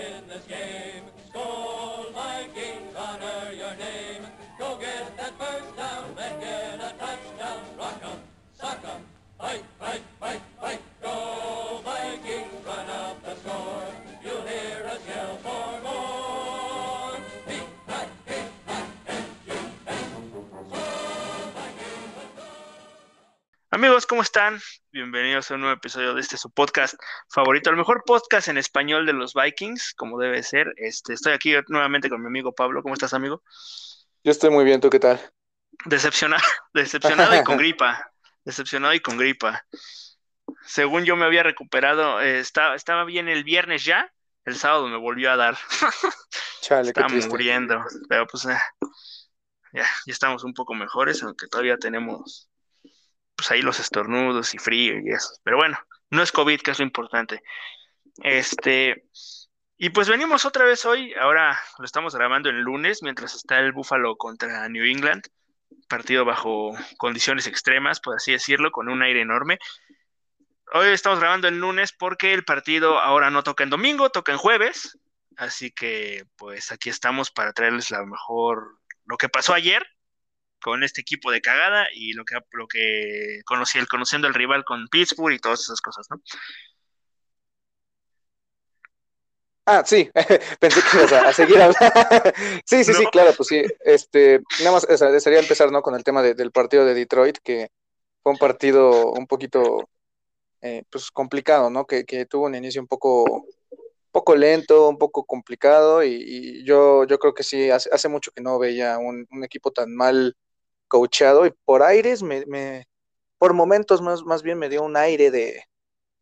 win this game. ¿Cómo están? Bienvenidos a un nuevo episodio de este su podcast favorito, el mejor podcast en español de los Vikings, como debe ser. Este, estoy aquí nuevamente con mi amigo Pablo. ¿Cómo estás, amigo? Yo estoy muy bien, ¿tú qué tal? Decepcionado, decepcionado y con gripa. Decepcionado y con gripa. Según yo me había recuperado, eh, estaba, estaba bien el viernes ya, el sábado me volvió a dar. Chale, Estaba muriendo, pero pues eh, ya, ya estamos un poco mejores, aunque todavía tenemos pues ahí los estornudos y frío y eso. Pero bueno, no es COVID, que es lo importante. Este, y pues venimos otra vez hoy, ahora lo estamos grabando el lunes, mientras está el Buffalo contra New England, partido bajo condiciones extremas, por así decirlo, con un aire enorme. Hoy estamos grabando el lunes porque el partido ahora no toca en domingo, toca en jueves, así que pues aquí estamos para traerles la mejor, lo que pasó ayer con este equipo de cagada y lo que, lo que conocí, el conociendo al rival con Pittsburgh y todas esas cosas, ¿no? Ah, sí, pensé que ibas a, a seguir hablando. sí, sí, sí, claro, pues sí. Este, nada más sería empezar, ¿no? Con el tema de- del partido de Detroit, que fue un partido un poquito, eh, pues complicado, ¿no? Que, que tuvo un inicio un poco, poco lento, un poco complicado, y, y yo, yo creo que sí, hace, hace mucho que no veía un, un equipo tan mal coachado, y por aires me, me- por momentos más, más bien me dio un aire de,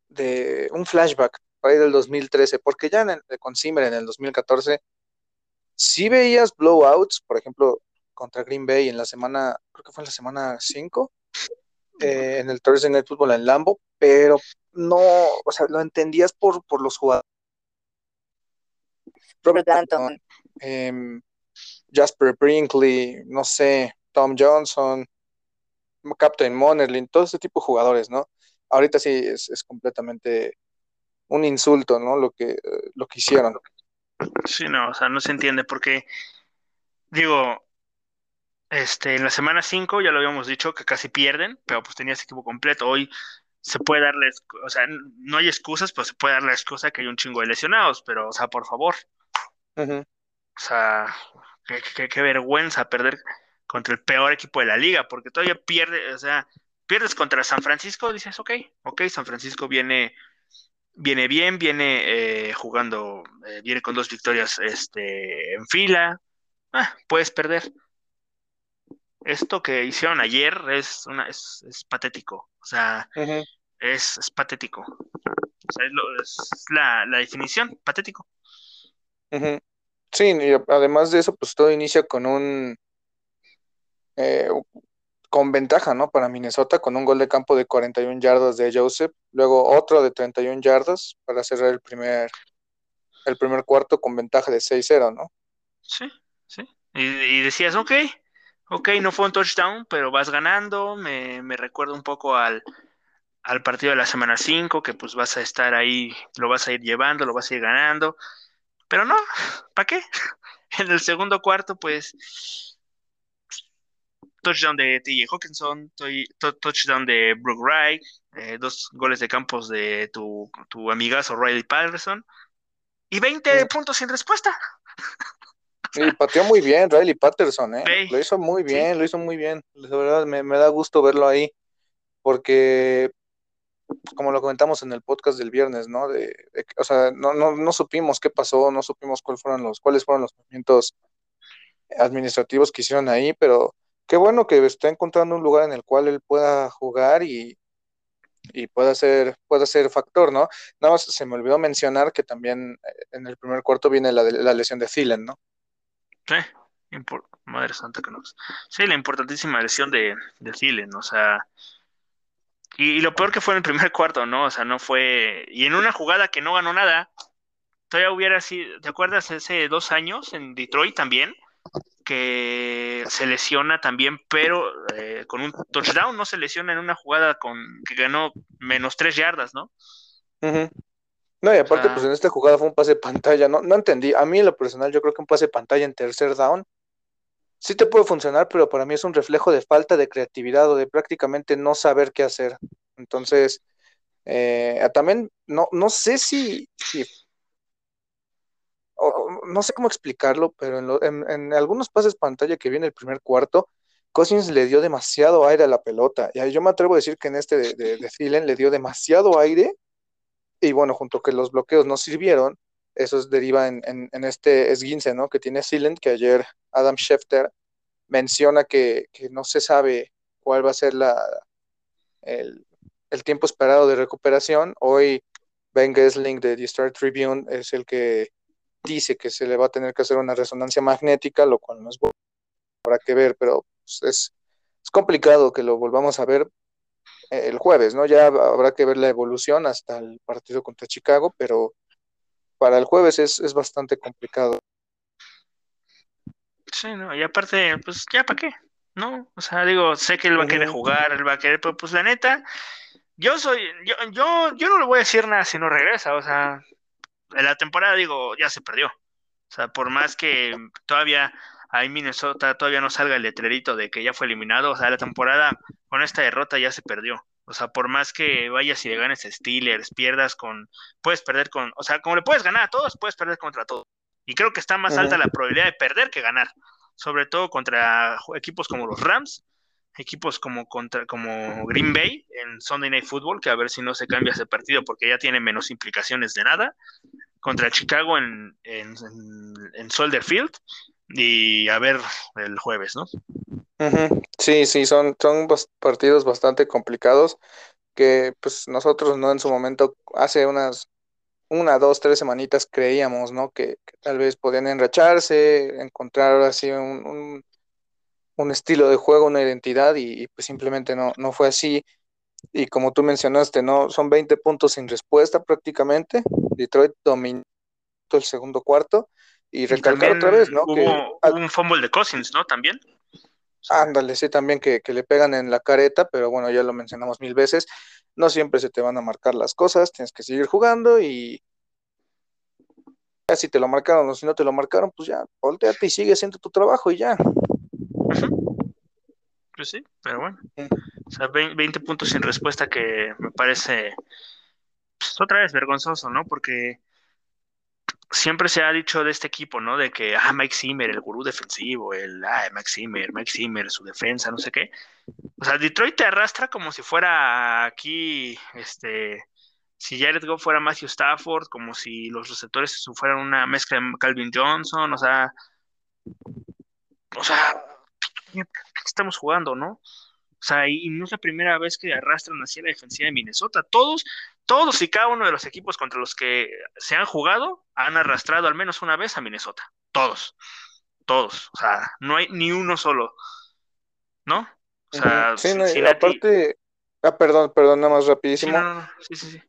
de un flashback por ahí del 2013, porque ya en el- con Zimmer en el 2014 sí veías blowouts, por ejemplo, contra Green Bay en la semana, creo que fue en la semana 5, eh, en el Thursday Night Football en Lambo, pero no, o sea, lo entendías por, por los jugadores. Robert em, Jasper Brinkley, no sé, Tom Johnson, Captain Monerlin, todo ese tipo de jugadores, ¿no? Ahorita sí es, es completamente un insulto, ¿no? Lo que, lo que hicieron. Sí, no, o sea, no se entiende porque, digo, este, en la semana 5 ya lo habíamos dicho que casi pierden, pero pues tenía ese equipo completo. Hoy se puede darles, o sea, no hay excusas, pero se puede dar la excusa que hay un chingo de lesionados, pero, o sea, por favor, o sea, qué, qué- qué vergüenza perder contra el peor equipo de la liga, porque todavía pierde, o sea, pierdes contra San Francisco, dices, ok, ok, San Francisco viene, viene bien, viene eh, jugando, eh, viene con dos victorias este, en fila, ah, puedes perder. Esto que hicieron ayer es una, es, es patético, o sea, es, es patético. O sea, es, lo- es la, la definición, patético. Sí, y además de eso, pues todo inicia con un eh, con ventaja, ¿no? Para Minnesota, con un gol de campo de 41 yardas de Joseph, luego otro de 31 yardas para cerrar el primer, el primer cuarto con ventaja de 6-0, ¿no? Sí, sí. Y, y decías, ok, ok, no fue un touchdown, pero vas ganando. Me, me recuerda un poco al, al partido de la semana 5, que pues vas a estar ahí, lo vas a ir llevando, lo vas a ir ganando. Pero no, ¿para qué? En el segundo cuarto, pues, touchdown de T.J. Hawkinson, touchdown de Brooke Wright, eh, dos goles de campos de tu, tu amigazo Riley Patterson, y 20 Sí. puntos sin respuesta. Y pateó muy bien Riley Patterson, ¿eh? Sí. Lo hizo muy Sí. bien, lo hizo muy bien. De verdad, me, me da gusto verlo ahí, porque como lo comentamos en el podcast del viernes, ¿no? De, de o sea, no, no, no supimos qué pasó, no supimos cuáles fueron los, cuáles fueron los movimientos administrativos que hicieron ahí, pero qué bueno que está encontrando un lugar en el cual él pueda jugar y, y pueda ser, pueda ser factor, ¿no? Nada más se me olvidó mencionar que también eh, en el primer cuarto viene la, la lesión de Thielen, ¿no? Sí, madre santa que no. Sí, la importantísima lesión de, de Thielen, o sea, y, y lo peor que fue en el primer cuarto, ¿no? O sea, no fue, y en una jugada que no ganó nada, todavía hubiera sido, ¿te acuerdas hace dos años en Detroit también? Que se lesiona también, pero eh, con un touchdown, no se lesiona en una jugada con que ganó menos tres yardas, ¿no? No, y aparte, pues en esta jugada fue un pase de pantalla, no, no entendí. A mí en lo personal, yo creo que un pase de pantalla en tercer down sí te puede funcionar, pero para mí es un reflejo de falta de creatividad o de prácticamente no saber qué hacer. Entonces, eh, también no, no sé si, no sé cómo explicarlo, pero en, algunos pases pantalla que viene el primer cuarto, Cousins le dio demasiado aire a la pelota. Y yo me atrevo a decir que en este de, de, le dio demasiado aire. Y bueno, junto que los bloqueos no sirvieron, eso deriva en, en, este esguince, ¿no? Que tiene Sealand, que ayer Adam Schefter menciona que, no se sabe cuál va a ser la, el, tiempo esperado de recuperación. Hoy Ben Gessling de The Star Tribune es el que dice que se le va a tener que hacer una resonancia magnética, lo cual no es bueno, habrá que ver, pero pues, es, es complicado que lo volvamos a ver el jueves, ¿no? Ya habrá que ver la evolución hasta el partido contra Chicago, pero para el jueves es, es bastante complicado. Sí, no, y aparte, pues ya para qué, ¿no? O sea, digo, sé que él va a querer jugar, él va a querer, pero pues la neta, yo soy, yo, yo, yo no le voy a decir nada si no regresa, o sea, la temporada digo, ya se perdió. O sea, por más que todavía ahí Minnesota todavía no salga el letrerito de que ya fue eliminado, o sea, la temporada con esta derrota ya se perdió. O sea, por más que vayas y le ganes a Steelers, pierdas con, puedes perder con, o sea, como le puedes ganar a todos, puedes perder contra todos. Y creo que está más alta la probabilidad de perder que ganar, sobre todo contra equipos como los Rams, equipos como contra como Green Bay en Sunday Night Football, que a ver si no se cambia ese partido porque ya tiene menos implicaciones de nada, contra Chicago en, en, en Soldier Field y a ver el jueves, ¿no? Sí, sí, son, son partidos bastante complicados que pues nosotros no en su momento, hace unas una, dos, tres semanitas creíamos, ¿no? Que, tal vez podían enracharse, encontrar así un, estilo de juego, una identidad y, pues simplemente no, no fue así. Y como tú mencionaste, ¿no? Son 20 puntos sin respuesta prácticamente. Detroit dominó el segundo cuarto. Y recalcar otra vez, ¿no? Hubo, que, un fumble de Cousins, ¿no? También. Ándale, sí, también que, le pegan en la careta, pero bueno, ya lo mencionamos mil veces, no siempre se te van a marcar las cosas, tienes que seguir jugando y ya si te lo marcaron o si no te lo marcaron, pues ya, volteate y sigue haciendo tu trabajo y ya. Pues sí, pero bueno. O sea, 20 puntos sin respuesta que me parece pues, otra vez vergonzoso, ¿no? Porque siempre se ha dicho de este equipo, ¿no? De que, ah, Mike Zimmer, el gurú defensivo, el, ah, Mike Zimmer, Mike Zimmer, su defensa, no sé qué. O sea, Detroit te arrastra como si fuera aquí, este, si Jared Goff fuera Matthew Stafford, como si los receptores fueran una mezcla de Calvin Johnson, o sea, o sea, ¿qué estamos jugando, no? O sea, y, no es la primera vez que arrastran hacia la defensiva de Minnesota. Todos, todos y cada uno de los equipos contra los que se han jugado han arrastrado al menos una vez a Minnesota. Todos. Todos. O sea, no hay ni uno solo. ¿No? O sea, sí, aparte, ah, perdón, perdón, nada más rapidísimo. Sí, sí, sí.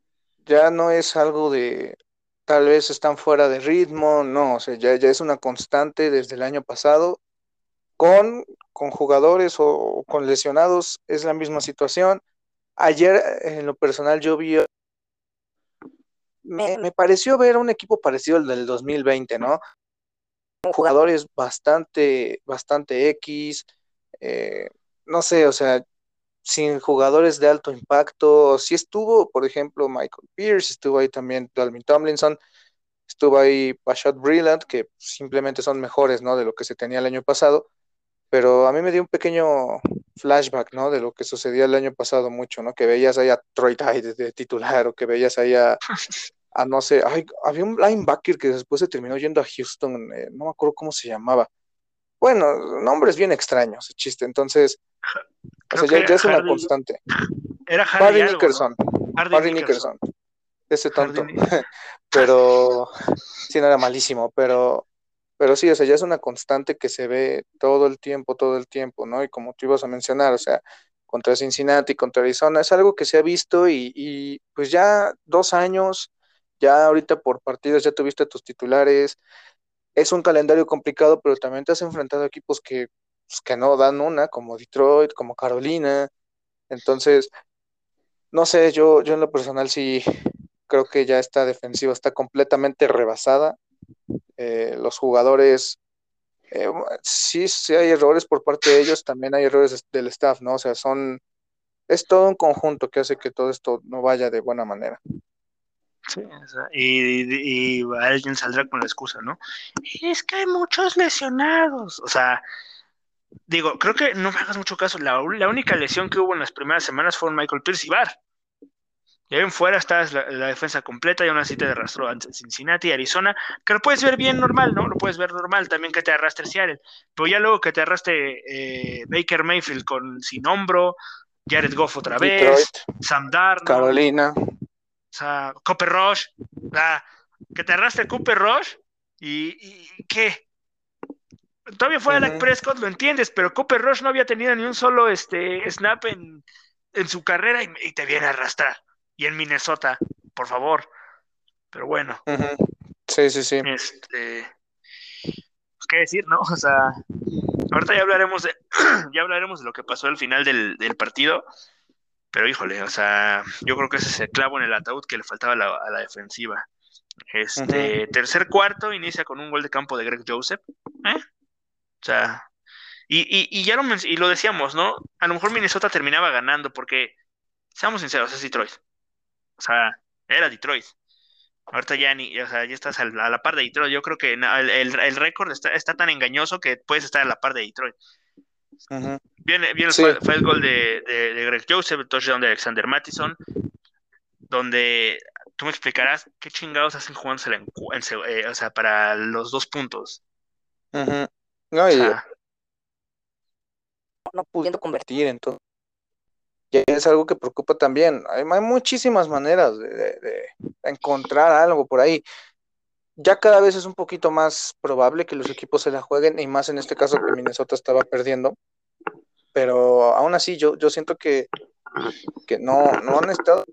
Ya no es algo de tal vez están fuera de ritmo, no, o sea, ya, ya es una constante desde el año pasado con, con jugadores o, con lesionados es la misma situación. Ayer, en lo personal, yo vi, me, pareció ver un equipo parecido al del 2020, ¿no? Jugadores bastante, bastante X, eh, no sé, o sea, sin jugadores de alto impacto. Sí estuvo, por ejemplo, Michael Pierce, estuvo ahí también Dalvin Tomlinson, estuvo ahí Pashot Brillant, que simplemente son mejores, ¿no? De lo que se tenía el año pasado pero a mí me dio un pequeño flashback, ¿no? De lo que sucedía el año pasado mucho, ¿no? Que veías ahí a Troy Tide de titular o que veías ahí a, no sé, ay, había un linebacker que después se terminó yendo a Houston, eh, no me acuerdo cómo se llamaba. Bueno, nombres bien extraños, chiste. Entonces, o sea, ya, es una constante. Era Harry, Nickerson. Harry, Nickerson. Ese tonto. pero, sí, no era malísimo, pero pero sí, o sea, ya es una constante que se ve todo el tiempo, todo el tiempo, ¿no? Y como tú ibas a mencionar, o sea, contra Cincinnati, contra Arizona, es algo que se ha visto y, pues ya dos años, ya ahorita por partidos ya tuviste tus titulares, es un calendario complicado, pero también te has enfrentado a equipos que, pues, que no dan una, como Detroit, como Carolina, entonces, no sé, yo, yo en lo personal sí, creo que ya esta defensiva está completamente rebasada. Eh, los jugadores, eh, sí, sí hay errores por parte de ellos, también hay errores del staff, ¿no? O sea, son, es todo un conjunto que hace que todo esto no vaya de buena manera. Sí, y, alguien saldrá con la excusa, ¿no? Es que hay muchos lesionados. O sea, digo, creo que no me hagas mucho caso. La, única lesión que hubo en las primeras semanas fue Michael Pierce y Bar. Y ahí en fuera está la, defensa completa y una cita de rastro en Cincinnati, Arizona, que lo puedes ver bien normal, ¿no? Lo puedes ver normal también que te arrastre Seattle. Pero ya luego que te arrastre eh, Baker Mayfield con sin hombro, Jared Goff otra vez, Sam Darnold. Carolina. O sea, Cooper Rush, que te arrastre Cooper Rush y, ¿qué? Todavía fuera de Prescott, lo entiendes, pero Cooper Rush no había tenido ni un solo este, snap en, su carrera y, te viene a arrastrar. Y en Minnesota, por favor. Pero bueno. Sí, sí, sí. Este, ¿Qué decir, no? O sea, ahorita ya hablaremos de, ya hablaremos de lo que pasó al final del, del partido. Pero híjole, o sea, yo creo que ese es el clavo en el ataúd que le faltaba a la, defensiva. Este, tercer cuarto inicia con un gol de campo de Greg Joseph. ¿eh? O sea, y, ya lo, y lo decíamos, ¿no? A lo mejor Minnesota terminaba ganando porque, seamos sinceros, es Detroit. O sea, era Detroit. Ahorita ya ni, o sea, ya estás a la, par de Detroit. Yo creo que el, récord está, está, tan engañoso que puedes estar a la par de Detroit. Viene, fue, el gol de, Greg Joseph, el touchdown de Alexander Mattison, donde tú me explicarás qué chingados hacen jugándose en, eh, o sea, para los dos puntos. No, y, no pudiendo convertir entonces. Y es algo que preocupa también. Hay, muchísimas maneras de, encontrar algo por ahí. Ya cada vez es un poquito más probable que los equipos se la jueguen, y más en este caso que Minnesota estaba perdiendo pero aún así yo, yo siento que, que no, no han estado.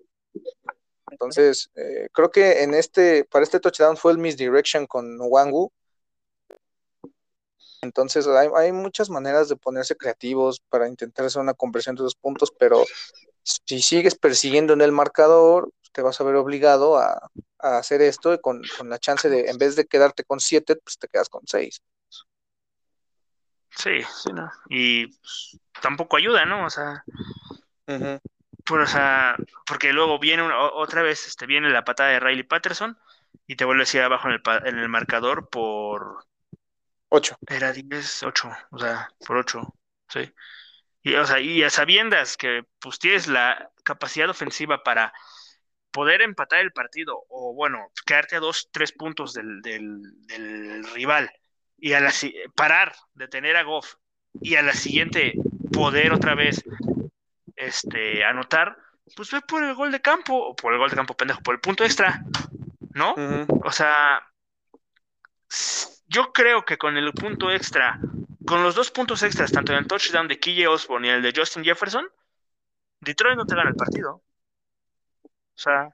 Entonces, eh, creo que en este, para este touchdown fue el misdirection con Wangu. Entonces, hay, hay, muchas maneras de ponerse creativos para intentar hacer una conversión de dos puntos, pero si sigues persiguiendo en el marcador, te vas a ver obligado a, a hacer esto con, con, la chance de, en vez de quedarte con siete, pues te quedas con seis. Sí, sí, ¿no? Y pues, tampoco ayuda, ¿no? O sea, pues, o sea, porque luego viene otra vez, este, viene la patada de Riley Patterson y te vuelve a ir abajo en el, en el marcador por... 8. Era 10, 8, o sea, por 8, sí. Y, o sea, y a sabiendas que pues tienes la capacidad ofensiva para poder empatar el partido o bueno, quedarte a dos, tres puntos del, del, del rival y a la parar, detener a Goff y a la siguiente poder otra vez este, anotar, pues ve por el gol de campo, o por el gol de campo pendejo, por el punto extra, ¿no? O sea, yo creo que con el punto extra, con los dos puntos extras, tanto en el touchdown de KJ Osborne y el de Justin Jefferson, Detroit no te gana el partido. O sea,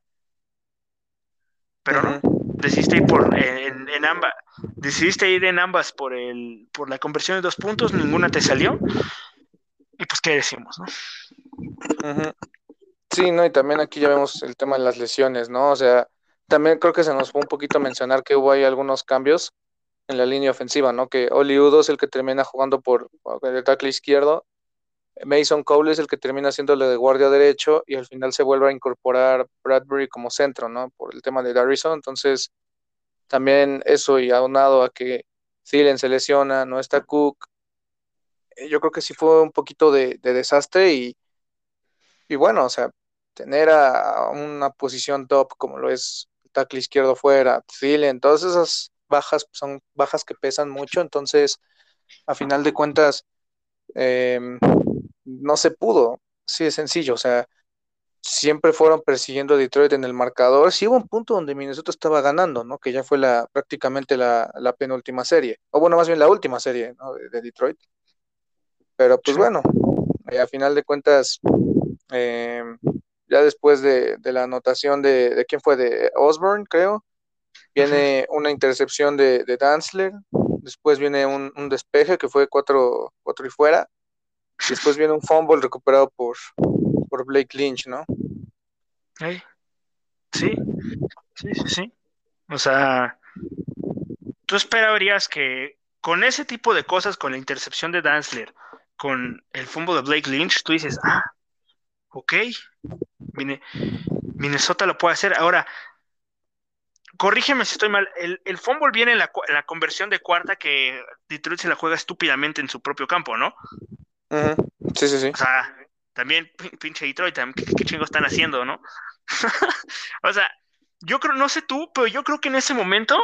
pero no decidiste ir por en, ambas, decidiste ir en ambas por el, por la conversión de dos puntos, ninguna te salió. Y pues qué decimos, ¿no? Sí, no, y también aquí ya vemos el tema de las lesiones, ¿no? O sea, también creo que se nos fue un poquito mencionar que hubo ahí algunos cambios en la línea ofensiva, ¿no? Que Oli Udo es el que termina jugando por el tackle izquierdo, Mason Cole es el que termina haciéndole de guardia derecho y al final se vuelve a incorporar Bradbury como centro, ¿no? Por el tema de Garrison. Entonces, también eso y aunado a que Thielen se lesiona, no está Cook, eh, yo creo que sí fue un poquito de, desastre y, y, bueno, o sea, tener a, una posición top como lo es tackle izquierdo fuera, Thielen, todas esas bajas son bajas que pesan mucho, entonces, a final de cuentas, eh, no se pudo, sí es sencillo, o sea, siempre fueron persiguiendo a Detroit en el marcador, sí hubo un punto donde Minnesota estaba ganando, ¿no? Que ya fue la prácticamente la, penúltima serie, o bueno, más bien la última serie de, Detroit. Pero pues bueno, eh, a final de cuentas, em, ya después de, la anotación de, de, quién fue, de Osborne, creo, viene una intercepción de, de Danzler, después viene un, un despeje que fue cuatro, cuatro y fuera, Después viene un fumble recuperado por, por Blake Lynch, ¿no? Sí, sí, sí, sí. O sea, tú esperarías que con ese tipo de cosas, con la intercepción de Danzler, con el fumble de Blake Lynch, tú dices, ah, ok, Minnesota lo puede hacer. Ahora, corrígeme si estoy mal, el, el fumble viene en la, conversión de cuarta que Detroit se la juega estúpidamente en su propio campo, ¿no? Sí, sí, sí. O sea, también pinche Detroit, ¿qué, qué chingo están haciendo, no? o sea, yo creo, no sé tú, pero yo creo que en ese momento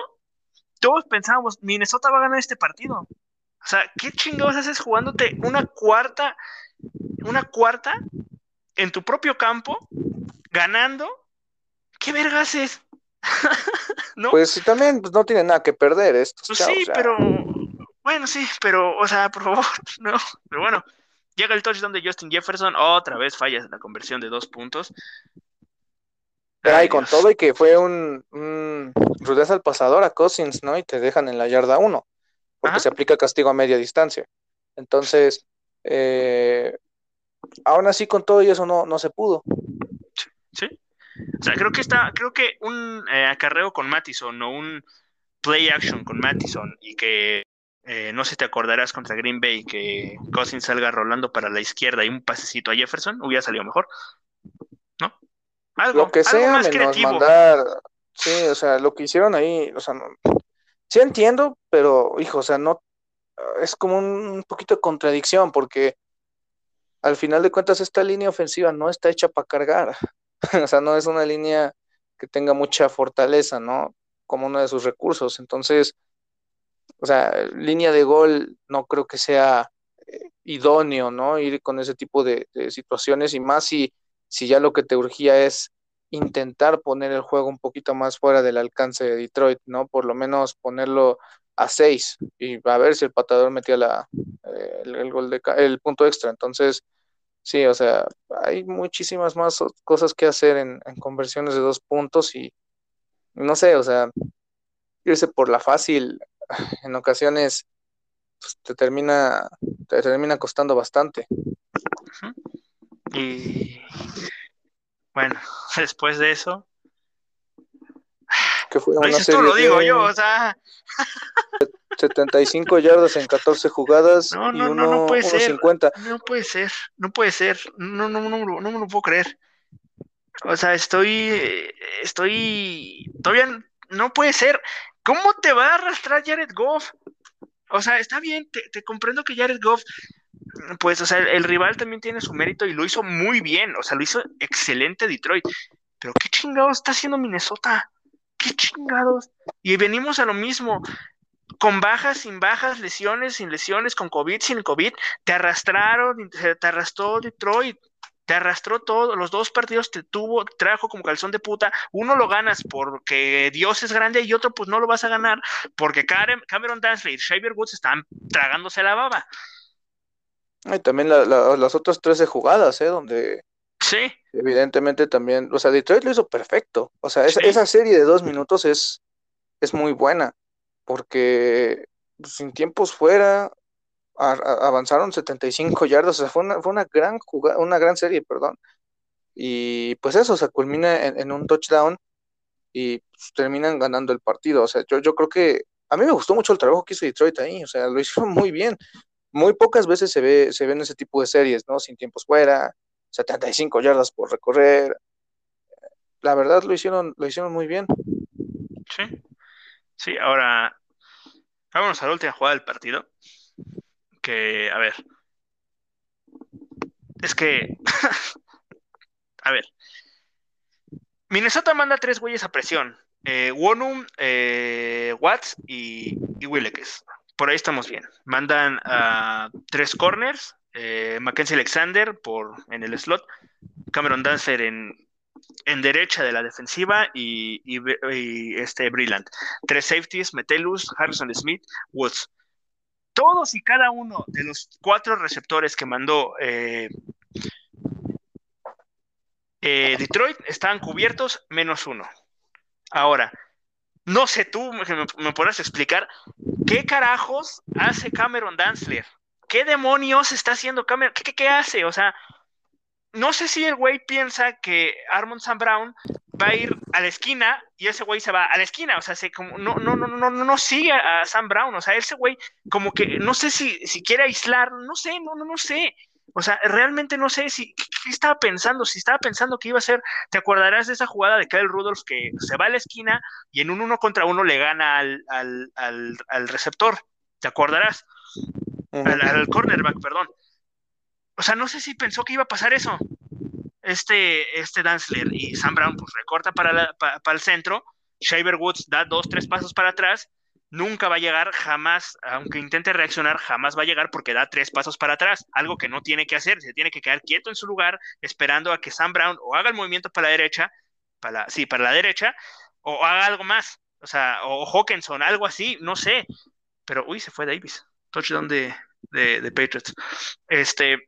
todos pensábamos, Minnesota va a ganar este partido. O sea, ¿qué chingados haces jugándote una cuarta, una cuarta en tu propio campo, ganando? ¿Qué verga haces? ¿No? Pues también pues, no tiene nada que perder esto. Pues sí, pero bueno, sí, pero, o sea, por favor, no. Pero bueno, llega el touchdown de Justin Jefferson, otra vez fallas en la conversión de dos puntos. Ay, con todo y que fue un, un, rudeza al pasador a Cousins, ¿no? Y te dejan en la yarda uno, porque se aplica castigo a media distancia. Entonces, eh, aún así con todo y eso no, no se pudo. Sí. O sea, creo que está, creo que un eh, acarreo con Mattison o un play action con Mattison y que eh, no sé si te acordarás contra Green Bay que Cousins salga rolando para la izquierda y un pasecito a Jefferson, hubiera salido mejor. ¿No? Algo, lo que sea, menos mandar. Sí, o sea, lo que hicieron ahí, o sea, no, sí entiendo, pero hijo, o sea, no es como un poquito de contradicción porque al final de cuentas esta línea ofensiva no está hecha para cargar. o sea, no es una línea que tenga mucha fortaleza, ¿no? Como uno de sus recursos. Entonces, o sea, línea de gol no creo que sea eh, idóneo, ¿no? Ir con ese tipo de, situaciones y más si, si ya lo que te urgía es intentar poner el juego un poquito más fuera del alcance de Detroit, ¿no? Por lo menos ponerlo a seis y a ver si el patador metía la, eh, el, gol de el punto extra. Entonces, sí, o sea, hay muchísimas más cosas que hacer en, conversiones de dos puntos y no sé, o sea, irse por la fácil en ocasiones pues, te termina te termina costando bastante. Y bueno, después de eso que una serie lo digo yo, o sea 75 yardas en 14 jugadas no, no, y uno, no, puede ser. No puede ser, no puede ser. No, no, no, no, no me lo puedo creer. O sea, estoy, estoy, todavía no puede ser. ¿Cómo te va a arrastrar Jared Goff? O sea, está bien, te, comprendo que Jared Goff, pues, o sea, el, rival también tiene su mérito y lo hizo muy bien, o sea, lo hizo excelente Detroit. Pero qué chingados está haciendo Minnesota. Qué chingados. Y venimos a lo mismo. Con bajas, sin bajas, lesiones, sin lesiones, con COVID, sin COVID, te arrastraron, te arrastró Detroit te arrastró todo, los dos partidos te tuvo, trajo como calzón de puta, uno lo ganas porque Dios es grande y otro pues no lo vas a ganar porque Cameron Dansley y Xavier Woods están tragándose la baba. Y también las otras 13 jugadas, ¿eh? Donde sí. Evidentemente también, o sea, Detroit lo hizo perfecto, o sea, esa, serie de dos minutos es, es muy buena porque sin tiempos fuera, avanzaron 75 yardas, o sea, fue una, fue una gran jugada, una gran serie, perdón. Y pues eso, se culmina en, un touchdown y pues, terminan ganando el partido. O sea, yo, yo creo que a mí me gustó mucho el trabajo que hizo Detroit ahí, o sea, lo hicieron muy bien. Muy pocas veces se ve, se ven ese tipo de series, ¿no? Sin tiempos fuera, 75 yardas por recorrer. La verdad lo hicieron, lo hicieron muy bien. Sí. Sí, ahora vámonos a la última jugada del partido que, a ver, es que, a ver, Minnesota manda tres güeyes a presión, eh, Wonum, eh, Watts y, y Willekes. Por ahí estamos bien. Mandan a tres corners, eh, Mackenzie Alexander por, en el slot, Cameron Dancer en, en derecha de la defensiva y, este Brillant. Tres safeties, Metellus, Harrison Smith, Woods todos y cada uno de los cuatro receptores que mandó eh, eh, Detroit estaban cubiertos menos uno. Ahora, no sé tú, me, me podrás explicar qué carajos hace Cameron Danzler. ¿Qué demonios está haciendo Cameron? ¿Qué, hace? O sea, no sé si el güey piensa que Armond Sam Brown va a ir a la esquina y ese güey se va a la esquina, o sea, se como no no no no no no sigue a Sam Brown, o sea, ese güey como que no sé si si quiere aislar, no sé, no no sé. O sea, realmente no sé si estaba pensando, si estaba pensando que iba a ser, te acordarás de esa jugada de Kyle Rudolph que se va a la esquina y en un uno contra uno le gana al, al, receptor, ¿te acordarás? Al, al cornerback, perdón. O sea, no sé si pensó que iba a pasar eso. Este, este Danzler y Sam Brown pues recorta para, para, el centro, Shaver Woods da dos, tres pasos para atrás, nunca va a llegar jamás, aunque intente reaccionar, jamás va a llegar porque da tres pasos para atrás, algo que no tiene que hacer, se tiene que quedar quieto en su lugar esperando a que Sam Brown o haga el movimiento para la derecha, para sí, para la derecha, o haga algo más, o sea, o Hawkinson, algo así, no sé, pero uy, se fue Davis, touchdown de, de, de Patriots. Este,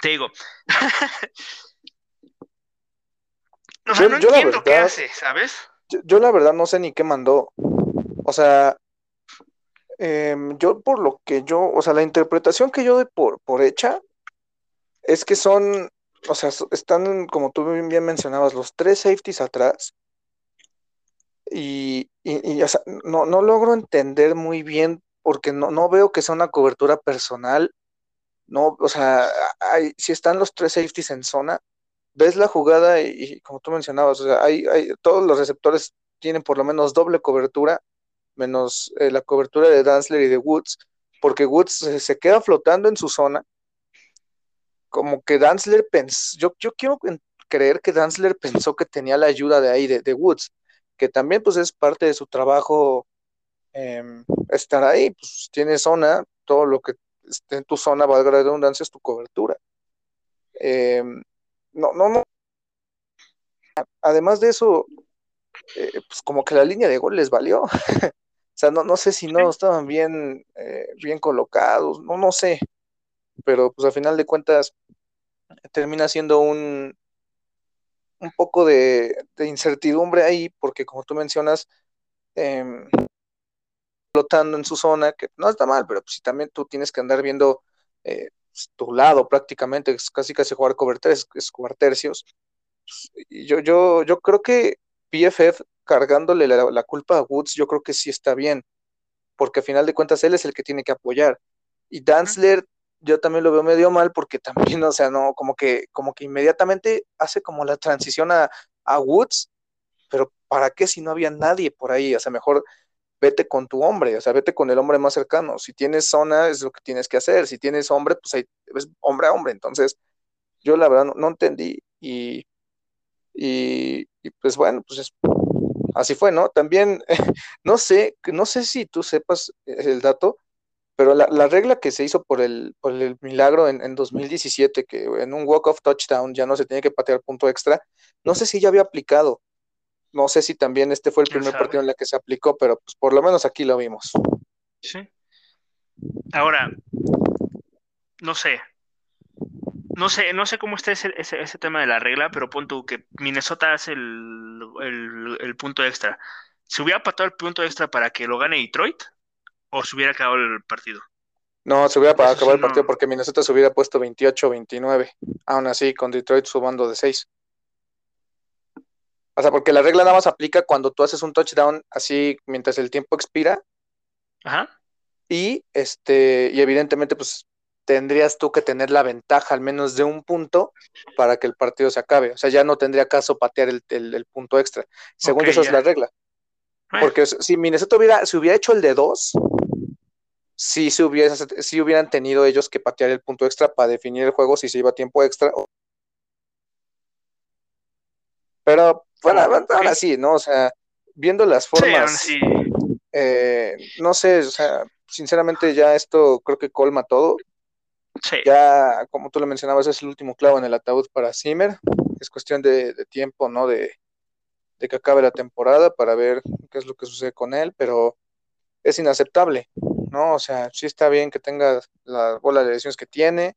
te digo, yo, no entiendo qué hace, ¿sabes? Yo, la verdad no sé ni qué mandó. O sea, em, yo por lo que yo, o sea, la interpretación que yo doy por, por hecha es que son, o sea, están, como tú bien mencionabas, los tres safeties atrás. Y, y, o sea, no, no logro entender muy bien porque no, no veo que sea una cobertura personal. No, o sea, hay, si están los tres safeties en zona, ves la jugada y, como tú mencionabas, o sea, hay, hay, todos los receptores tienen por lo menos doble cobertura, menos eh, la cobertura de Danzler y de Woods, porque Woods se, queda flotando en su zona, como que Danzler pensó, yo, yo quiero creer que Danzler pensó que tenía la ayuda de ahí, de, Woods, que también pues es parte de su trabajo em, estar ahí, pues tiene zona, todo lo que esté en tu zona, valga la redundancia, es tu cobertura. Eh, no, no, no. Además de eso, eh, pues como que la línea de gol les valió. o sea, no, no sé si no estaban bien, eh, bien colocados, no, no sé. Pero pues a final de cuentas termina siendo un, un poco de, incertidumbre ahí, porque como tú mencionas, eh, flotando en su zona, que no está mal, pero pues si también tú tienes que andar viendo eh, tu lado prácticamente, es casi casi jugar cover es jugar tercios. Yo, yo, yo creo que PFF cargándole la, culpa a Woods, yo creo que sí está bien, porque a final de cuentas él es el que tiene que apoyar. Y Danzler, yo también lo veo medio mal porque también, o sea, no, como que, como que inmediatamente hace como la transición a, a Woods, pero ¿para qué si no había nadie por ahí? O sea, mejor vete con tu hombre, o sea, vete con el hombre más cercano. Si tienes zona, es lo que tienes que hacer. Si tienes hombre, pues es hombre a hombre. Entonces, yo la verdad no, entendí y, y, pues bueno, pues así fue, ¿no? También, no sé, no sé si tú sepas el dato, pero la, regla que se hizo por el, por el milagro en, en 2017, que en un walk-off touchdown ya no se tenía que patear punto extra, no sé si ya había aplicado. No sé si también este fue el primer partido en el que se aplicó, pero pues por lo menos aquí lo vimos. Sí. Ahora, no sé. No sé, no sé cómo está ese, ese, tema de la regla, pero pon tú que Minnesota hace el, el, punto extra. ¿Se hubiera patado el punto extra para que lo gane Detroit? ¿O se hubiera acabado el partido? No, se hubiera acabado el partido porque Minnesota se hubiera puesto 28-29. Aún así, con Detroit subando de 6. O sea, porque la regla nada más aplica cuando tú haces un touchdown así mientras el tiempo expira. Ajá. Y este, y evidentemente, pues tendrías tú que tener la ventaja al menos de un punto para que el partido se acabe. O sea, ya no tendría caso patear el, punto extra. Según eso es la regla. Porque si Minnesota hubiera, si hubiera hecho el de dos, sí, se hubiese, sí hubieran tenido ellos que patear el punto extra para definir el juego si se iba a tiempo extra. Pero bueno, ahora sí, ¿no? O sea, viendo las formas, eh, no sé, o sea, sinceramente ya esto creo que colma todo. Sí. Ya, como tú lo mencionabas, es el último clavo en el ataúd para Zimmer. Es cuestión de, tiempo, ¿no? De, de, que acabe la temporada para ver qué es lo que sucede con él, pero es inaceptable, ¿no? O sea, sí está bien que tenga la bola de lesiones que tiene,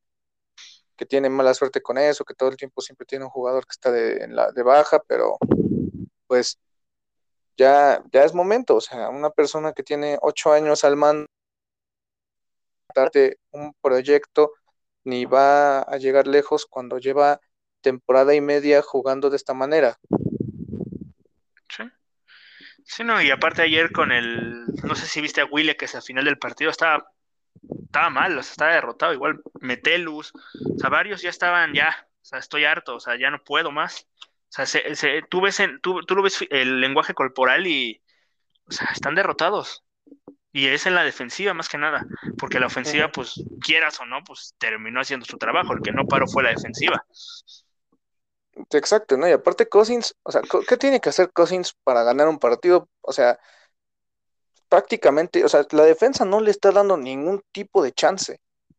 que tiene mala suerte con eso, que todo el tiempo siempre tiene un jugador que está de, en la, de baja, pero pues ya, ya es momento, o sea, una persona que tiene ocho años al mando un proyecto ni va a llegar lejos cuando lleva temporada y media jugando de esta manera. Sí, no, y aparte ayer con el, no sé si viste a Wille que es al final del partido estaba, estaba mal, o sea, estaba derrotado, igual Metelus, o sea, varios ya estaban ya, o sea, estoy harto, o sea, ya no puedo más. O sea, se, tú, ves en, tú, tú, lo ves el lenguaje corporal y, o sea, están derrotados. Y es en la defensiva más que nada, porque la ofensiva, pues quieras o no, pues terminó haciendo su trabajo, el que no paró fue la defensiva. Exacto, ¿no? Y aparte Cousins, o sea, ¿qué tiene que hacer Cousins para ganar un partido? O sea, prácticamente, o sea, la defensa no le está dando ningún tipo de chance. O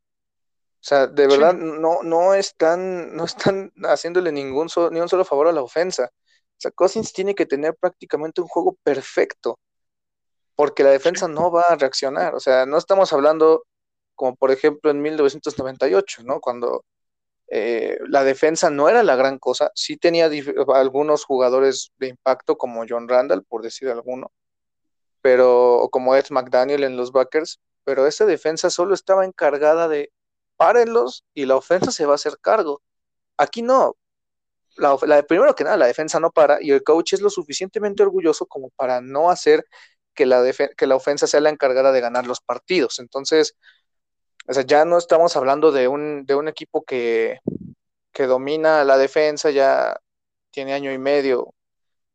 sea, de verdad no, no están, no están haciéndole ningún ni un solo favor a la ofensa. O sea, Cousins tiene que tener prácticamente un juego perfecto, porque la defensa no va a reaccionar. O sea, no estamos hablando como por ejemplo en 1998, ¿no? Cuando eh, la defensa no era la gran cosa, sí tenía algunos jugadores de impacto como John Randall, por decir alguno, pero como Ed McDaniel en los Backers, pero esa defensa solo estaba encargada de párenlos y la ofensa se va a hacer cargo. Aquí no. Primero que nada, la defensa no para y el coach es lo suficientemente orgulloso como para no hacer que la, que la ofensa sea la encargada de ganar los partidos. Entonces, o sea, ya no estamos hablando de un, de un equipo que, que domina la defensa, ya tiene año y medio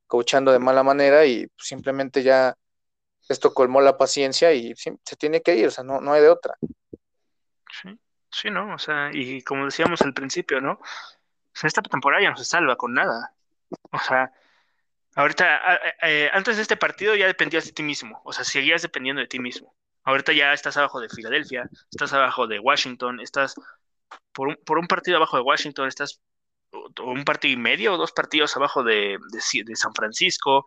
coachando de mala manera y simplemente ya esto colmó la paciencia y se tiene que ir, o sea, no, no hay de otra. Sí, sí, ¿no? O sea, y como decíamos al principio, ¿no? O sea, esta temporada ya no se salva con nada. O sea, ahorita, antes de este partido ya dependías de ti mismo, o sea, seguías dependiendo de ti mismo. Ahorita ya estás abajo de Filadelfia, estás abajo de Washington, estás por un, por un partido abajo de Washington, estás un partido y medio o dos partidos abajo de, de, San Francisco.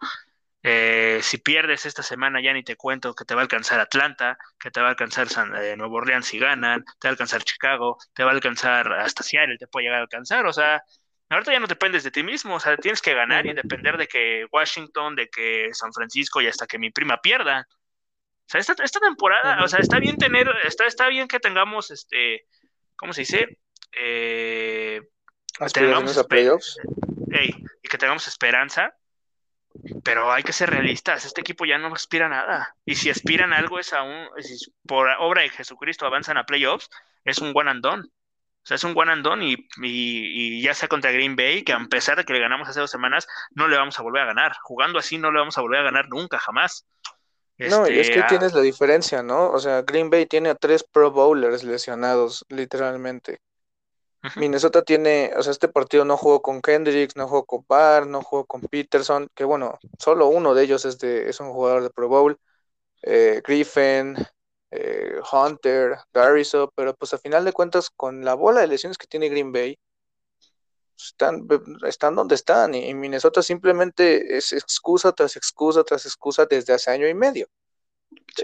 Eh, si pierdes esta semana, ya ni te cuento que te va a alcanzar Atlanta, que te va a alcanzar San, eh, Nuevo Orleans si ganan, te va a alcanzar Chicago, te va a alcanzar hasta Seattle, te puede llegar a alcanzar. O sea, ahorita ya no dependes de ti mismo, o sea, tienes que ganar y depender de que Washington, de que San Francisco y hasta que mi prima pierda. O sea, esta, esta temporada, o sea, está bien tener, está, está bien que tengamos, este, ¿cómo se dice? Eh, tengamos a playoffs. y que tengamos esperanza, pero hay que ser realistas. Este equipo ya no aspira a nada. Y si aspiran a algo es a un, por obra de Jesucristo avanzan a playoffs, es un one and done. O sea, es un one and done y, y, y, ya sea contra Green Bay, que a pesar de que le ganamos hace dos semanas, no le vamos a volver a ganar. Jugando así no le vamos a volver a ganar nunca, jamás. No, y es que este, tienes la diferencia, ¿no? O sea, Green Bay tiene a tres Pro Bowlers lesionados, literalmente. Minnesota tiene, o sea, este partido no jugó con Kendricks, no jugó con Barr, no jugó con Peterson, que bueno, solo uno de ellos es, de, es un jugador de Pro Bowl. Eh, Griffin, eh, Hunter, Garrison, pero pues a final de cuentas, con la bola de lesiones que tiene Green Bay, están, están donde están y, Minnesota simplemente es excusa tras excusa tras excusa desde hace año y medio.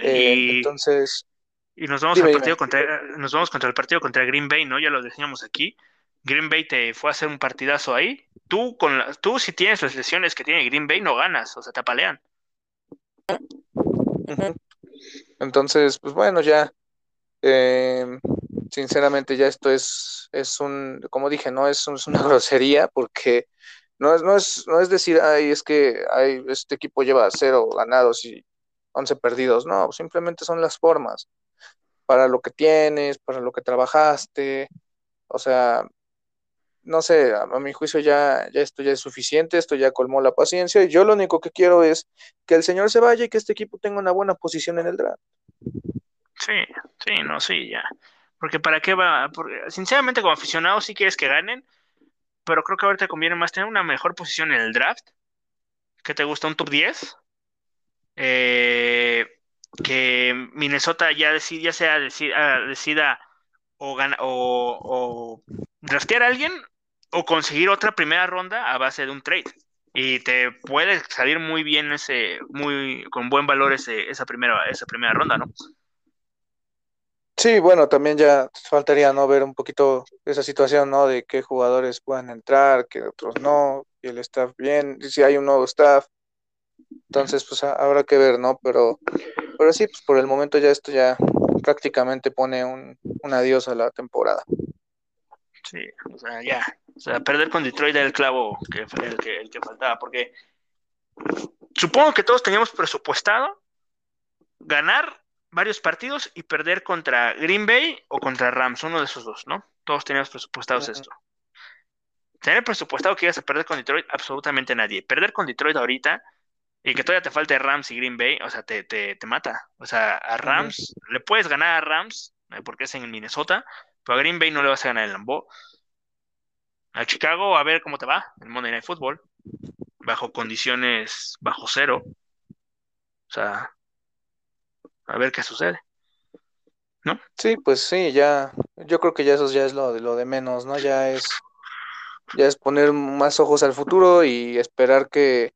Eh, entonces... Y nos vamos al partido contra, nos vamos contra el partido contra Green Bay, ¿no? Ya lo decíamos aquí. Green Bay te fue a hacer un partidazo ahí. Tú, con tú si tienes las lesiones que tiene Green Bay, no ganas, o sea, te apalean. Entonces, pues bueno, ya eh, sinceramente ya esto es, es un, como dije, no es, es una grosería porque no es, no es, no es decir, ay, es que ay, este equipo lleva cero ganados y once perdidos, no, simplemente son las formas para lo que tienes, para lo que trabajaste, o sea, no sé, a, mi juicio ya, ya esto ya es suficiente, esto ya colmó la paciencia y yo lo único que quiero es que el señor se vaya y que este equipo tenga una buena posición en el draft. Sí, sí, no, sí, ya. Porque para qué va, sinceramente como aficionado sí quieres que ganen, pero creo que ahorita conviene más tener una mejor posición en el draft. ¿Qué te gusta? ¿Un top 10? Eh, que Minnesota ya, ya sea decida, decida o, gana, o, o a alguien o conseguir otra primera ronda a base de un trade. Y te puede salir muy bien ese, muy, con buen valor ese, esa primera, esa primera ronda, ¿no? Sí, bueno, también ya faltaría no ver un poquito esa situación, ¿no? De qué jugadores puedan entrar, qué otros no, y el staff bien, si hay un nuevo staff. Entonces, pues habrá que ver, ¿no? Pero, pero sí, pues por el momento ya esto ya prácticamente pone un, un adiós a la temporada. Sí, o sea, ya. O sea, perder con Detroit era el clavo que el que, el que faltaba, porque supongo que todos teníamos presupuestado ganar varios partidos y perder contra Green Bay o contra Rams, uno de esos dos, ¿no? Todos teníamos presupuestados esto. Tener presupuestado que ibas a perder con Detroit, absolutamente nadie. Perder con Detroit ahorita y que todavía te falte Rams y Green Bay, o sea, te, te, te mata. O sea, a Rams, le puedes ganar a Rams, eh, porque es en Minnesota, pero a Green Bay no le vas a ganar el Lambeau. A Chicago, a ver cómo te va en Monday Night Football, bajo condiciones bajo cero. O sea, a ver qué sucede. ¿No? Sí, pues sí, ya, yo creo que ya eso ya es lo de lo de menos, ¿no? Ya es, ya es poner más ojos al futuro y esperar que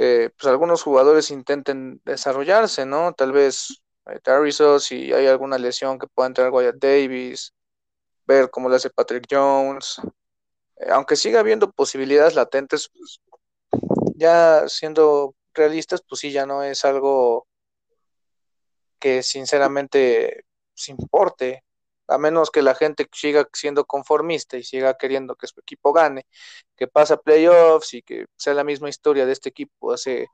eh, pues algunos jugadores intenten desarrollarse, ¿no? Tal vez eh, si hay alguna lesión que pueda entrar Wyatt Davis, ver cómo lo hace Patrick Jones. Eh, aunque siga habiendo posibilidades latentes, pues, ya siendo realistas, pues sí, ya no es algo que sinceramente se importe, a menos que la gente siga siendo conformista y siga queriendo que su equipo gane, que pasa playoffs y que sea la misma historia de este equipo hace...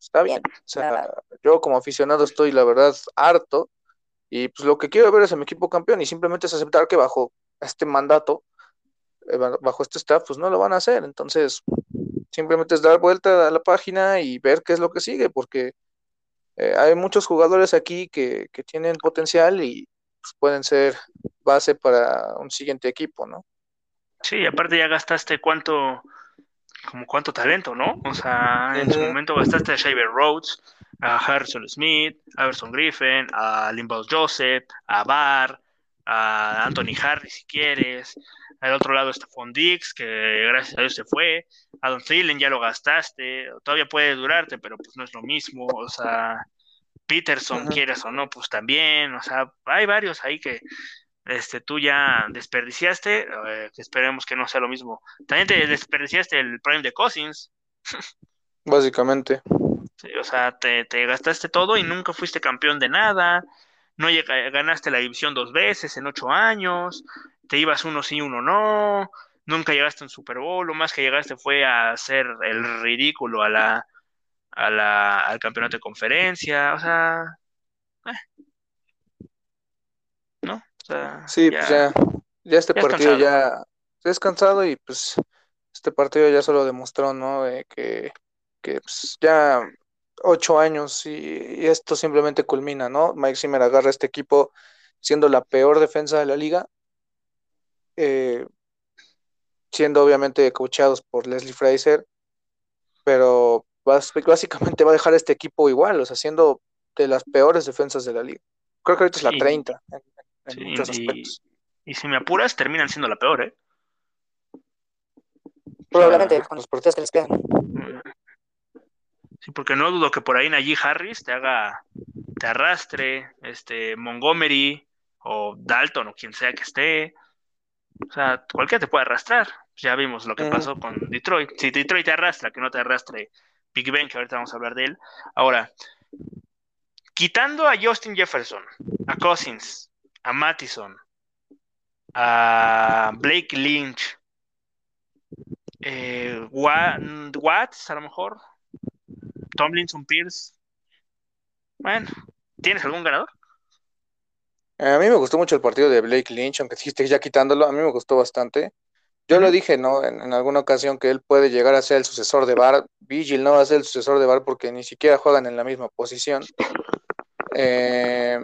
Está bien, o sea, yo como aficionado estoy la verdad harto y pues lo que quiero ver es a mi equipo campeón y simplemente es aceptar que bajo este mandato, eh, bajo este staff, pues no lo van a hacer, entonces simplemente es dar vuelta a la página y ver qué es lo que sigue, porque eh, hay muchos jugadores aquí que, tienen potencial y pues, pueden ser base para un siguiente equipo, ¿no? Sí, aparte ya gastaste cuánto, como cuánto talento, ¿no? O sea, en su momento gastaste a Shaver Rhodes, a Harrison Smith, a Everson Griffin, a Limbaugh Joseph, a Barr, a Anthony Harris si quieres. Al otro lado está Fondix, que gracias a Dios se fue. A Don Thielen ya lo gastaste. Todavía puede durarte, pero pues no es lo mismo. O sea, Peterson, quieres o no, pues también. O sea, hay varios ahí que este, tú ya desperdiciaste. Eh, que esperemos que no sea lo mismo. También te desperdiciaste el Prime de Cousins. Básicamente. Sí, o sea, te, te gastaste todo y nunca fuiste campeón de nada no ganaste la división dos veces en ocho años, te ibas uno sí, uno no, nunca llegaste a un Super Bowl, lo más que llegaste fue a hacer el ridículo a la, a la, al campeonato de conferencia, o sea, eh. ¿no? O sea, sí, pues ya, ya este partido ya es cansado y pues este partido ya solo demostró, ¿no? que, que pues, ya ocho años y, esto simplemente culmina, ¿no? Mike Zimmer agarra este equipo siendo la peor defensa de la liga, eh, siendo obviamente coachados por Leslie Fraser, pero básicamente va a dejar este equipo igual, o sea, siendo de las peores defensas de la liga. Creo que ahorita es la 30 en, muchos aspectos. Y si me apuras, terminan siendo la peor, ¿eh? Probablemente, con los partidos que les quedan. Sí, porque no dudo que por ahí Najee Harris te haga, te arrastre, este, Montgomery o Dalton o quien sea que esté. O sea, cualquiera te puede arrastrar. Ya vimos lo que pasó con Detroit. Si Detroit te arrastra, que no te arrastre Big Ben, que ahorita vamos a hablar de él. Ahora, quitando a Justin Jefferson, a Cousins, a Mattison, a Blake Lynch, eh, Watts, a lo mejor, Tomlinson Pierce. Bueno, ¿tienes algún ganador? A mí me gustó mucho el partido de Blake Lynch, aunque dijiste ya quitándolo, a mí me gustó bastante. Yo lo dije, ¿no? En, alguna ocasión que él puede llegar a ser el sucesor de Bar. Vigil no va a ser el sucesor de Bar porque ni siquiera juegan en la misma posición. Em,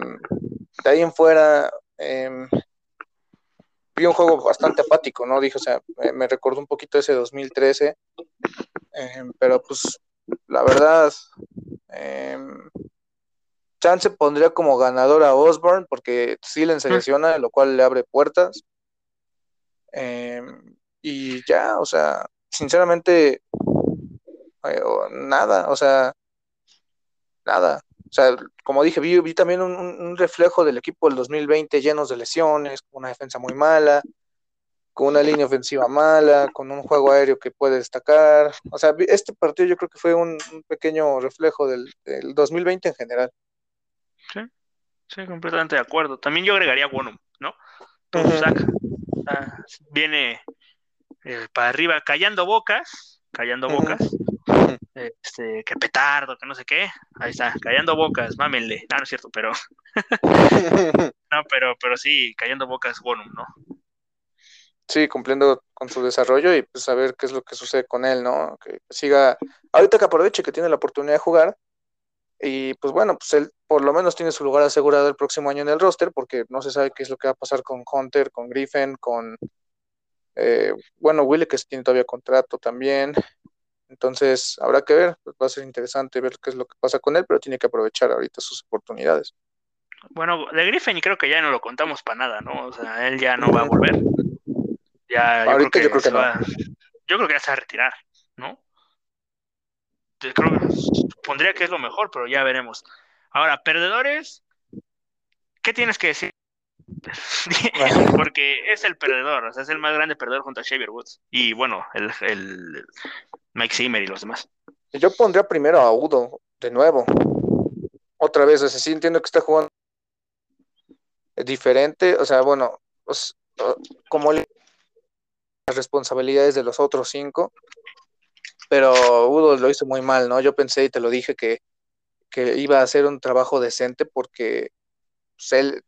de ahí en fuera, em, vi un juego bastante apático, ¿no? Dije, o sea, me, recordó un poquito ese 2013, em, pero pues la verdad, em, Chance pondría como ganador a Osborne porque Silen se lesiona, lo cual le abre puertas. Em, y ya, o sea, sinceramente, eh, nada, o sea, nada. O sea, como dije, vi, vi también un, un, reflejo del equipo del 2020 llenos de lesiones, una defensa muy mala, con una línea ofensiva mala, con un juego aéreo que puede destacar. O sea, este partido yo creo que fue un, pequeño reflejo del, 2020 en general. Sí, sí, completamente de acuerdo. También yo agregaría Wonum, ¿no? Todo viene eh, para arriba callando bocas, callando bocas. Este, que petardo, que no sé qué. Ahí está, callando bocas, mámenle. No, no es cierto, pero. no, pero, pero sí, callando bocas, Bonum, ¿no? Sí, cumpliendo con su desarrollo y pues qué es lo que sucede con él, ¿no? Que siga. Ahorita que aproveche que tiene la oportunidad de jugar. Y pues bueno, pues él por lo menos tiene su lugar asegurado el próximo año en el roster, porque no se sabe qué es lo que va a pasar con Hunter, con Griffin, con eh, bueno, Willy que tiene todavía contrato también. Entonces, habrá que ver, pues, va a ser interesante ver qué es lo que pasa con él, pero tiene que aprovechar ahorita sus oportunidades. Bueno, de Griffin creo que ya no lo contamos para nada, ¿no? O sea, él ya no va a volver. Ya, yo creo que, yo creo que no. yo creo que ya se va a retirar, ¿no? Yo creo que pondría que es lo mejor, pero ya veremos. Ahora, perdedores, ¿qué tienes que decir? Porque es el perdedor, o sea, es el más grande perdedor junto a Xavier Woods. Y bueno, el, el Mike Zimmer y los demás. Yo pondría primero a Udo, de nuevo. Otra vez, o sea, sí entiendo que está jugando diferente, o sea, bueno, como las responsabilidades de los otros cinco, pero Udo lo hizo muy mal, ¿no? Yo pensé y te lo dije que, que iba a hacer un trabajo decente porque pues, él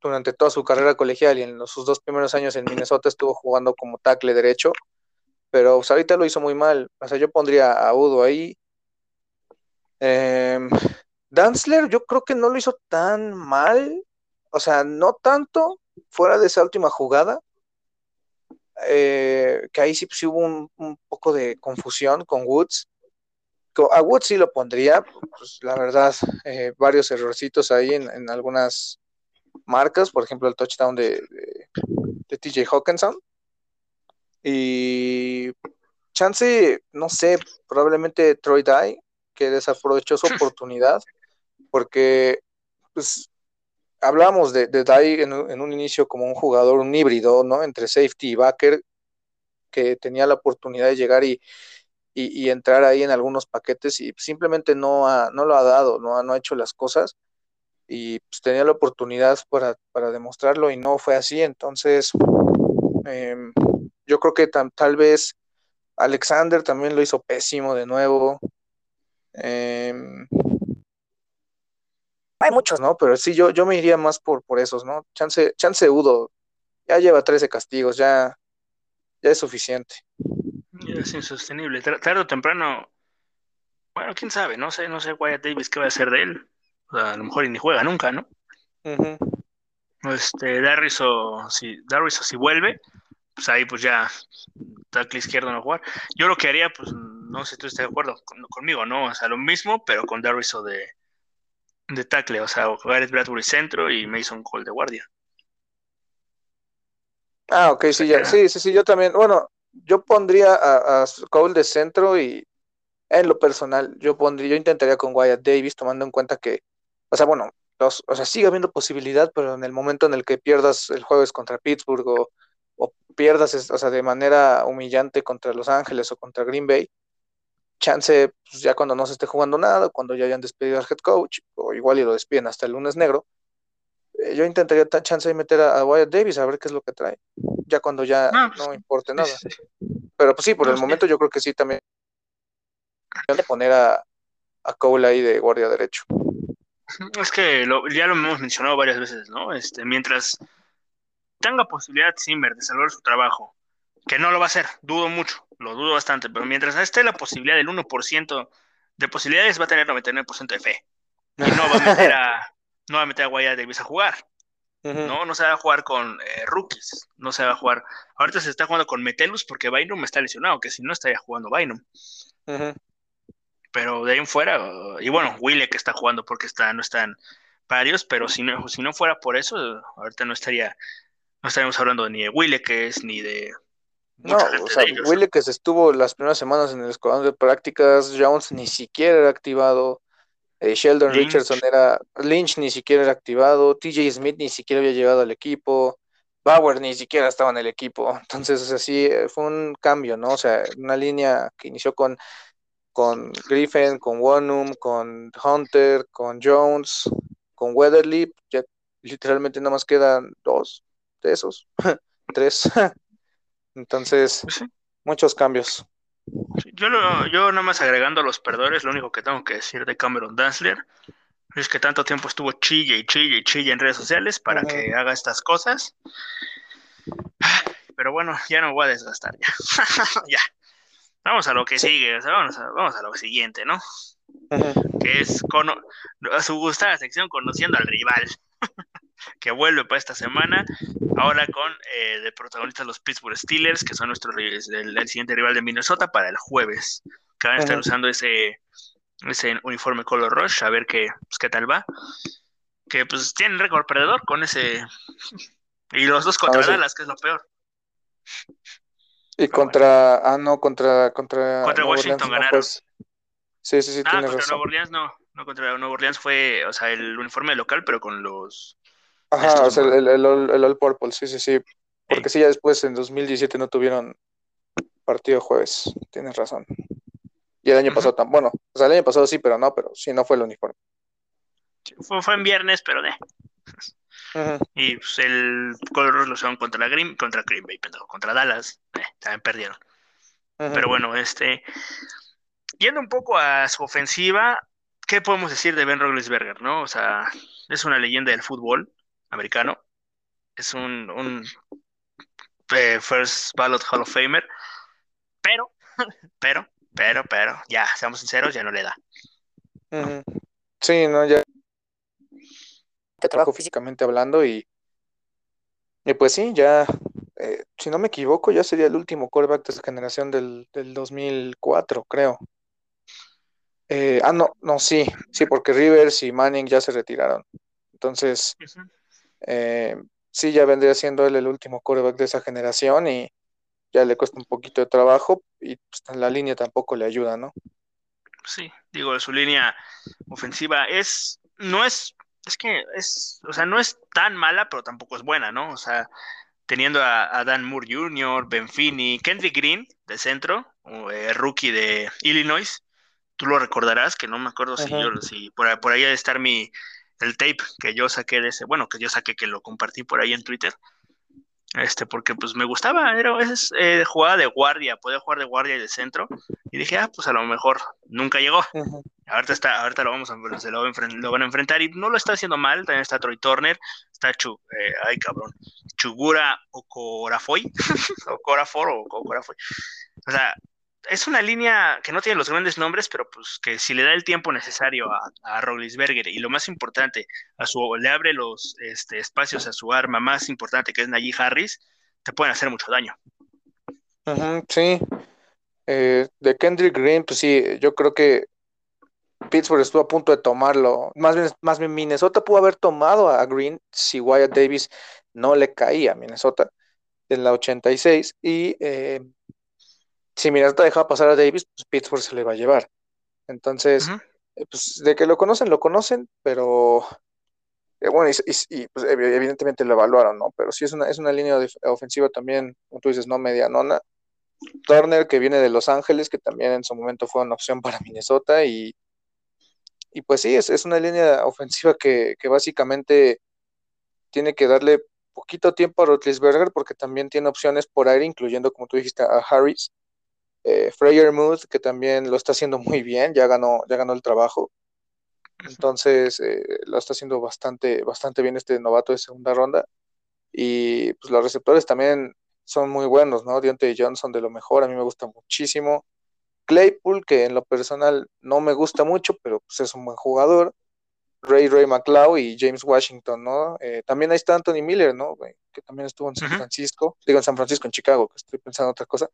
durante toda su carrera colegial y en sus dos primeros años en Minnesota estuvo jugando como tackle derecho, pero pues, ahorita lo hizo muy mal. O sea, yo pondría a Udo ahí. Eh, Danzler, yo creo que no lo hizo tan mal, o sea, no tanto fuera de esa última jugada, eh, que ahí sí, pues, hubo un, poco de confusión con Woods. A Woods sí lo pondría, pues la verdad, eh, varios errorcitos ahí en algunas marcas, por ejemplo, el touchdown de, de, TJ Hawkinson. Y chance, no sé, probablemente Troy Dye, que desaprovechó su oportunidad, porque pues, hablábamos de, de Dye en, un inicio como un jugador, un híbrido, ¿no? Entre safety y backer, que tenía la oportunidad de llegar y, y, entrar ahí en algunos paquetes y simplemente no, ha, no lo ha dado, no, no ha hecho las cosas y pues, tenía la oportunidad para, demostrarlo y no fue así. Entonces, em, yo creo que tal vez Alexander también lo hizo pésimo de nuevo. Em, hay muchos, ¿no? Pero sí, yo, yo me iría más por, por esos, ¿no? Chance, chance Udo, ya lleva 13 castigos, ya, ya es suficiente. Es insostenible. Tarde o temprano, bueno, quién sabe, no sé, no sé Wyatt Davis qué va a hacer de él a lo mejor ni juega nunca, ¿no? Este, Darriso, si Darriso si vuelve, pues ahí pues ya tackle izquierdo no jugar. Yo lo que haría, pues no sé si tú estás de acuerdo conmigo, ¿no? O sea, lo mismo, pero con Darriso de, de tackle, o sea, Gareth Bradbury centro y Mason Cole de guardia. Ah, ok, sí, ya, sí, sí, sí, yo también, bueno, yo pondría a, Cole de centro y en lo personal, yo pondría, yo intentaría con Wyatt Davis, tomando en cuenta que o sea, bueno, o sea, sigue habiendo posibilidad, pero en el momento en el que pierdas el jueves contra Pittsburgh o, pierdas, o sea, de manera humillante contra Los Ángeles o contra Green Bay, chance, pues ya cuando no se esté jugando nada, cuando ya hayan despedido al head coach, o igual y lo despiden hasta el lunes negro, eh, yo intentaría chance de meter a, Wyatt Davis a ver qué es lo que trae, ya cuando ya no, pues, importe nada. Pero pues sí, por el momento yo creo que sí también de poner a, a Cole ahí de guardia derecho. Es que ya lo hemos mencionado varias veces, ¿no? Este, mientras tenga posibilidad Simber de salvar su trabajo, que no lo va a hacer, dudo mucho, lo dudo bastante, pero mientras esté la posibilidad del 1% de posibilidades, va a tener 99% de fe. Y no va a meter a, no va a meter a Guaya Davis a jugar. No, no se va a jugar con eh, rookies, no se va a jugar. Ahorita se está jugando con Metelus porque Bynum está lesionado, que si no estaría jugando Bynum pero de ahí en fuera, y bueno, Wille que está jugando porque está, no están varios, pero si no, si no fuera por eso, ahorita no estaría, no estaríamos hablando ni de Wille que es, ni de no, o sea, Wille que se estuvo las primeras semanas en el escuadrón de prácticas, Jones ni siquiera era activado, eh, Sheldon Richardson era, Lynch ni siquiera era activado, TJ Smith ni siquiera había llegado al equipo, Bauer ni siquiera estaba en el equipo, entonces así eh, fue un cambio, ¿no? O sea, una línea que inició con con Griffin, con Wonum, con Hunter, con Jones, con Weatherly, ya literalmente nada más quedan dos de esos, tres. Entonces, pues muchos cambios. Yo, lo, yo nada más agregando a los perdedores, lo único que tengo que decir de Cameron Dansler es que tanto tiempo estuvo chille y chille y chille en redes sociales para que haga estas cosas. Pero bueno, ya no voy a desgastar ya. ya. Vamos a lo que sigue, vamos, a, vamos a lo siguiente, ¿no? Que es con, a su gustada sección conociendo al rival. que vuelve para esta semana, ahora con eh, de protagonistas los Pittsburgh Steelers, que son nuestros el, el, siguiente rival de Minnesota para el jueves, que van a estar usando ese, ese uniforme color rush, a ver qué, pues, qué tal va. Que pues tienen récord perdedor con ese. y los dos contra Dallas, que es lo peor. Y contra. Ah, no, contra. Contra, contra Washington ganaron. Pues. Sí, sí, sí, ah, contra Nueva Orleans no. No, contra Nueva Orleans fue, o sea, el uniforme local, pero con los. Ajá, o sea, el, el, el, All Purple, sí, sí, sí. Porque sí. ya después en 2017 no tuvieron partido jueves. Tienes razón. Y el año pasado también. Bueno, o sea, el año pasado sí, pero no, pero sí, no fue el uniforme. Fue, fue en viernes, pero de. Y pues, el color lo usaron contra Green, contra Green Bay, contra Dallas. Eh, también perdieron. Pero bueno, este. Yendo un poco a su ofensiva, ¿qué podemos decir de Ben Roethlisberger, no? O sea, es una leyenda del fútbol americano. Es un, un eh, First Ballot Hall of Famer. Pero, pero, pero, pero, ya, seamos sinceros, ya no le da. Sí, no, ya. Te trabajo físicamente hablando y. Y pues sí, ya. Eh, si no me equivoco, ya sería el último quarterback de esa generación del, del 2004, creo. Eh, ah, no, no, sí, sí, porque Rivers y Manning ya se retiraron. Entonces, eh, sí, ya vendría siendo él el último quarterback de esa generación y ya le cuesta un poquito de trabajo y pues, la línea tampoco le ayuda, ¿no? Sí, digo, su línea ofensiva es, no es, es que es, o sea, no es tan mala, pero tampoco es buena, ¿no? O sea, teniendo a, Dan Moore Jr., Ben Finney, Kendrick Green de centro, eh, rookie de Illinois, tú lo recordarás, que no me acuerdo si yo, si por, por ahí debe estar mi, el tape que yo saqué de ese, bueno, que yo saqué que lo compartí por ahí en Twitter, este, porque pues me gustaba, era es, eh, jugada de guardia, podía jugar de guardia y de centro, y dije, ah, pues a lo mejor nunca llegó. Ahorita está, ahorita lo vamos a se lo, lo, van a enfrentar y no lo está haciendo mal, también está Troy Turner, está Chu, eh, ay cabrón, Chugura Okorafoy, Okorafor o Okorafoy. O sea, es una línea que no tiene los grandes nombres, pero pues que si le da el tiempo necesario a, a Roglisberger y lo más importante, a su, le abre los este, espacios a su arma más importante, que es Najee Harris, te pueden hacer mucho daño. sí. Eh, de Kendrick Green, pues sí, yo creo que Pittsburgh estuvo a punto de tomarlo. Más bien, más bien Minnesota pudo haber tomado a Green si Wyatt Davis no le caía a Minnesota en la 86 y si Minnesota deja pasar a Davis, pues Pittsburgh se le va a llevar. Entonces, eh, pues de que lo conocen, lo conocen, pero eh, bueno, y, pues, evidentemente lo evaluaron, ¿no? Pero sí es una, es una línea ofensiva también, como tú dices, no medianona. Turner, que viene de Los Ángeles, que también en su momento fue una opción para Minnesota, y, y pues sí, es, es una línea ofensiva que, que básicamente tiene que darle poquito tiempo a Rotlisberger porque también tiene opciones por aire, incluyendo, como tú dijiste, a Harris, eh, Freyer Mood, que también lo está haciendo muy bien, ya ganó, ya ganó el trabajo. Entonces, eh, lo está haciendo bastante, bastante bien este novato de segunda ronda. Y pues los receptores también son muy buenos, ¿no? Deontay Johnson de lo mejor, a mí me gusta muchísimo. Claypool, que en lo personal no me gusta mucho, pero pues es un buen jugador. Ray Ray McLeod y James Washington, ¿no? Eh, también ahí está Anthony Miller, ¿no? Que también estuvo en San Francisco, digo en San Francisco, en Chicago, que estoy pensando en otra cosa.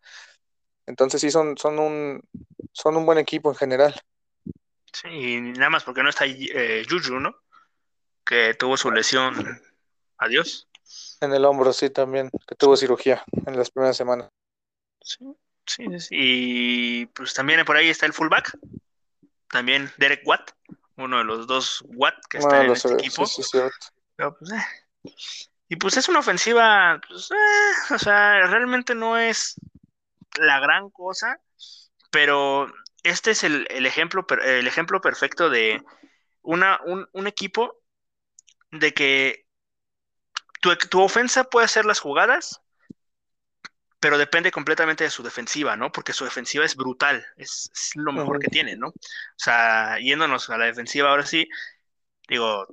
Entonces sí son, son un son un buen equipo en general. Sí, nada más porque no está eh, Juju, ¿no? Que tuvo su lesión. Adiós. En el hombro, sí, también, que tuvo cirugía en las primeras semanas. Sí, sí, sí. Y pues también por ahí está el fullback. También Derek Watt, uno de los dos Watt que está en este equipo. Sí, sí, pues, eh. Y pues es una ofensiva, pues, eh, o sea, realmente no es la gran cosa, pero este es el, ejemplo, el ejemplo perfecto de una, un, equipo de que tu, tu, ofensa puede hacer las jugadas, pero depende completamente de su defensiva, ¿no? Porque su defensiva es brutal, es, lo mejor que tiene, ¿no? O sea, yéndonos a la defensiva ahora sí, digo,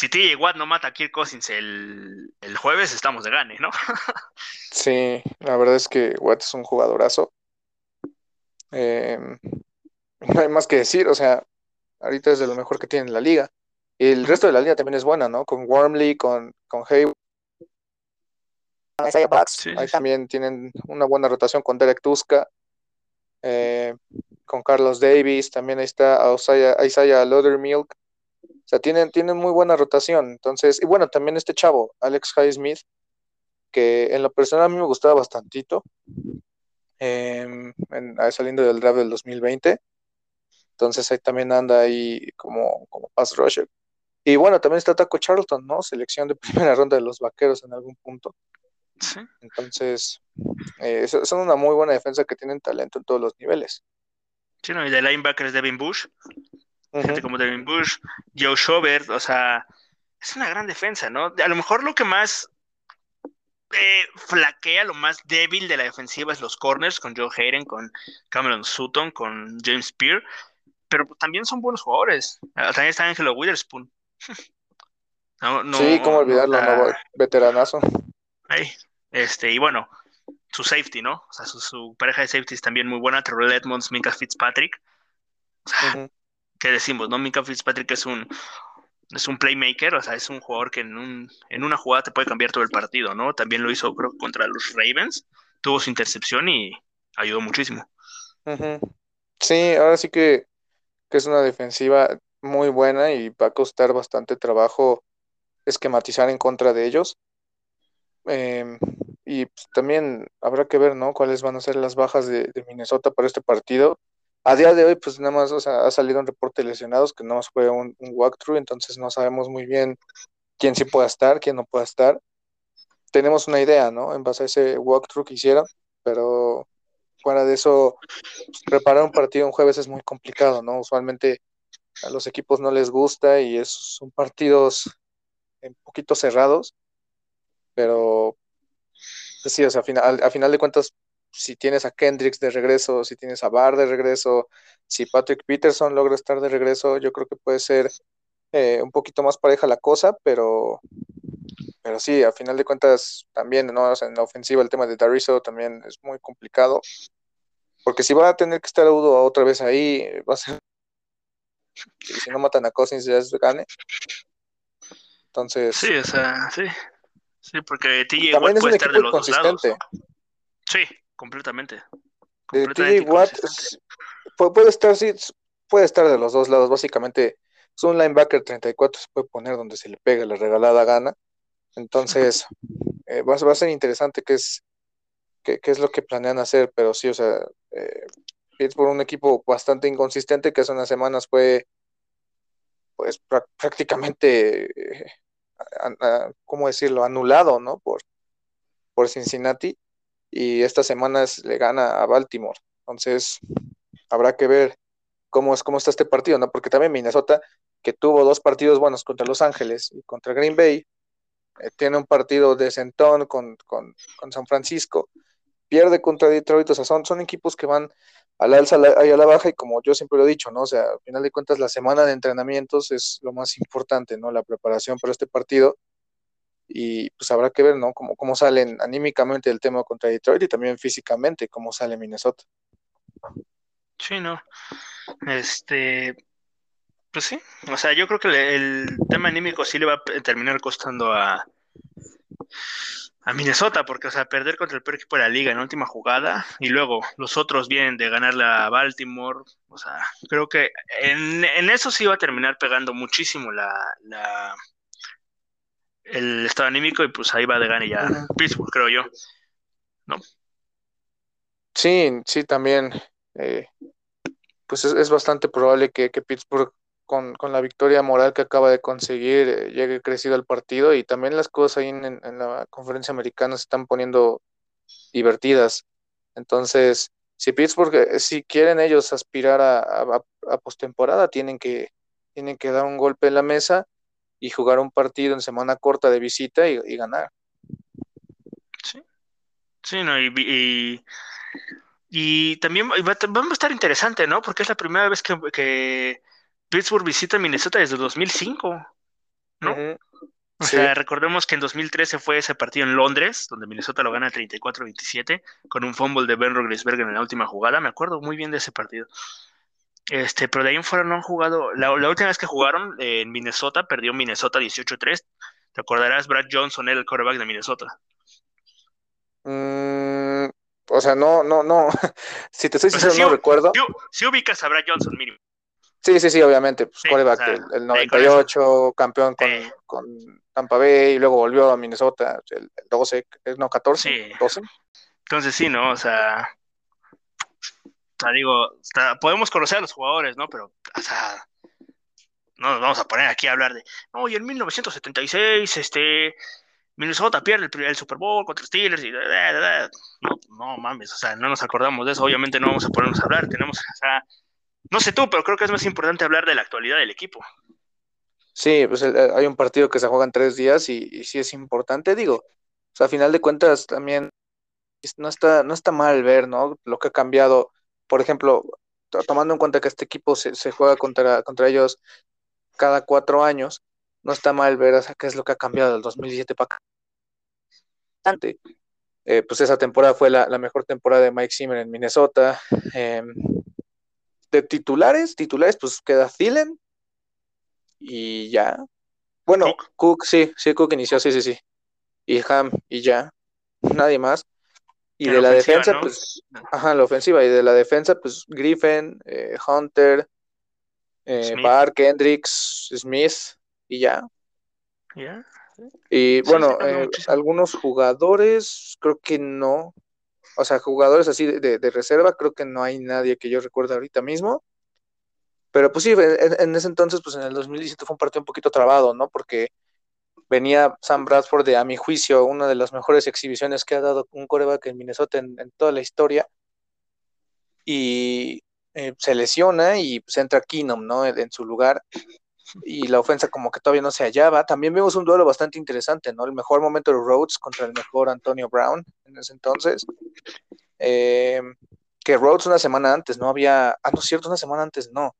si TJ Watt no mata a Kirk Cousins el, el jueves, estamos de gane, ¿no? sí, la verdad es que Watt es un jugadorazo. Em, no hay más que decir, o sea, ahorita es de lo mejor que tiene en la liga. Y el resto de la liga también es buena, ¿no? Con Wormley, con, con Hayward. Ahí también tienen una buena rotación con Derek Tuska, eh, con Carlos Davis, también ahí está Isaiah, Isaiah Milk O sea, tienen, tienen muy buena rotación. Entonces, y bueno, también este chavo, Alex Highsmith, que en lo personal a mí me gustaba bastantito, em, saliendo del draft del 2020. Entonces ahí también anda ahí como, como pass rusher. Y bueno, también está Taco Charlton, ¿no? Selección de primera ronda de los vaqueros en algún punto. Sí. Entonces, eh, son una muy buena defensa que tienen talento en todos los niveles. Sí, no, y de linebacker es Devin Bush. Gente como Devin Bush, Joe Schobert, o sea, es una gran defensa, ¿no? A lo mejor lo que más eh, flaquea, lo más débil de la defensiva es los corners, con Joe Hayden, con Cameron Sutton, con James Peer, pero también son buenos jugadores. Ah, también está Angelo Witherspoon. sí, cómo olvidarlo, veteranazo. Ahí, este, y bueno, su safety, ¿no? O sea, su, pareja de safety es también muy buena, Terrell Edmonds, Minka Fitzpatrick. ¿Qué decimos, no? Minka Fitzpatrick es un, es un playmaker, o sea, es un jugador que en, un, en una jugada te puede cambiar todo el partido, ¿no? También lo hizo, creo, contra los Ravens, tuvo su intercepción y ayudó muchísimo. Sí, ahora sí que, que es una defensiva muy buena y va a costar bastante trabajo esquematizar en contra de ellos. Eh, y pues, también habrá que ver, ¿no? Cuáles van a ser las bajas de, Minnesota para este partido. A día de hoy, pues nada más, o sea, ha salido un reporte de lesionados que no más fue un, walkthrough, entonces no sabemos muy bien quién sí pueda estar, quién no pueda estar. Tenemos una idea, ¿no? En base a ese walkthrough que hicieron, pero fuera de eso, preparar un partido un jueves es muy complicado, ¿no? Usualmente a los equipos no les gusta y es, son partidos un poquito cerrados pero pues sí, o sea, final, a final de cuentas, si tienes a Kendricks de regreso, si tienes a Barr de regreso, si Patrick Peterson logra estar de regreso, yo creo que puede ser eh, un poquito más pareja la cosa, pero, pero sí, a final de cuentas también, ¿no? en la ofensiva el tema de Dariso también es muy complicado, porque si va a tener que estar Udo otra vez ahí, va a ser... Y si no matan a Cousins ya es gane. Entonces... Sí, o sea, sí. Sí, porque TJ puede estar de los dos lados. Sí, completamente. TJ Watt puede estar, sí, puede estar de los dos lados. Básicamente, es un linebacker 34, se puede poner donde se le pegue la regalada gana. Entonces, eh, va, a ser interesante qué es, qué, es lo que planean hacer, pero sí, o sea, eh, por un equipo bastante inconsistente que hace unas semanas fue pues prácticamente eh, ¿cómo decirlo?, anulado, ¿no? Por, por Cincinnati y esta semana le gana a Baltimore. Entonces, habrá que ver cómo, es, cómo está este partido, ¿no? Porque también Minnesota, que tuvo dos partidos buenos contra Los Ángeles y contra Green Bay, eh, tiene un partido de sentón con, con, con, San Francisco, pierde contra Detroit, o sea, son, son equipos que van al alza y a la baja, y como yo siempre lo he dicho, ¿no? O sea, al final de cuentas, la semana de entrenamientos es lo más importante, ¿no? La preparación para este partido. Y pues habrá que ver, ¿no? Cómo, cómo salen anímicamente el tema contra Detroit y también físicamente cómo sale Minnesota. Sí, no. Este, pues sí, o sea, yo creo que el tema anímico sí le va a terminar costando a, a Minnesota, porque, o sea, perder contra el peor equipo de la liga en la última jugada y luego los otros vienen de ganarle a Baltimore, o sea, creo que en, eso sí va a terminar pegando muchísimo la, la el estado anímico y pues ahí va de gane ya Pittsburgh, creo yo, ¿no? Sí, sí, también, eh, pues es, bastante probable que, que Pittsburgh con, con, la victoria moral que acaba de conseguir, eh, llegue crecido al partido y también las cosas ahí en, la conferencia americana se están poniendo divertidas. Entonces, si Pittsburgh, eh, si quieren ellos aspirar a, a, postemporada, tienen que, tienen que dar un golpe en la mesa y jugar un partido en semana corta de visita y, ganar. Sí. Sí, no, y, y, también va, a estar interesante, ¿no? Porque es la primera vez que, que Pittsburgh visita Minnesota desde 2005, ¿no? O sea, recordemos que en 2013 fue ese partido en Londres, donde Minnesota lo gana 34-27, con un fumble de Ben Roethlisberger en la última jugada. Me acuerdo muy bien de ese partido. Este, pero de ahí en fuera no han jugado. La, última vez que jugaron en Minnesota, perdió Minnesota 18-3. Te acordarás, Brad Johnson era el quarterback de Minnesota. Mm, o sea, no, no, no. si te estoy diciendo, no recuerdo. Si, ubicas a Brad Johnson, mínimo. Sí, sí, sí, obviamente. Pues quarterback el, 98, campeón con, Tampa Bay, y luego volvió a Minnesota, el, 12, no, 14, 12. Entonces sí, ¿no? O sea, o sea, digo, podemos conocer a los jugadores, ¿no? Pero, o sea, no nos vamos a poner aquí a hablar de, no, y en 1976, este, Minnesota pierde el, Super Bowl contra Steelers y no, no mames, o sea, no nos acordamos de eso, obviamente no vamos a ponernos a hablar, tenemos, o sea, no sé tú, pero creo que es más importante hablar de la actualidad del equipo. Sí, pues eh, hay un partido que se juega en tres días y, sí es importante, digo, o sea, a final de cuentas también no está, no está mal ver, ¿no? Lo que ha cambiado por ejemplo, tomando en cuenta que este equipo se, juega contra, contra ellos cada cuatro años, no está mal ver qué es lo que ha cambiado del 2017 para acá. Eh, pues esa temporada fue la, mejor temporada de Mike Zimmer en Minnesota. Em, de titulares, titulares, pues queda Thielen y ya. Bueno, Cook. sí, sí, Cook inició, sí, sí, sí. Y Ham y ya. Nadie más. Y de la, defensa, pues, ajá, la ofensiva. Y de la defensa, pues, Griffin, eh, Hunter, eh, Barr, Hendricks, Smith, y ya. ¿Ya? Y bueno, eh, algunos jugadores, creo que no. O sea, jugadores así de, de, reserva, creo que no hay nadie que yo recuerde ahorita mismo. Pero pues sí, en, en, ese entonces, pues en el 2017 fue un partido un poquito trabado, ¿no? Porque venía Sam Bradford de, a mi juicio, una de las mejores exhibiciones que ha dado un coreback en Minnesota en, toda la historia. Y eh, se lesiona y pues entra Keenum, ¿no? En, su lugar. Y la ofensa como que todavía no se hallaba. También vimos un duelo bastante interesante, ¿no? El mejor momento de Rhodes contra el mejor Antonio Brown en ese entonces. Eh, que Rhodes una semana antes no había, ah, no cierto, una semana antes no.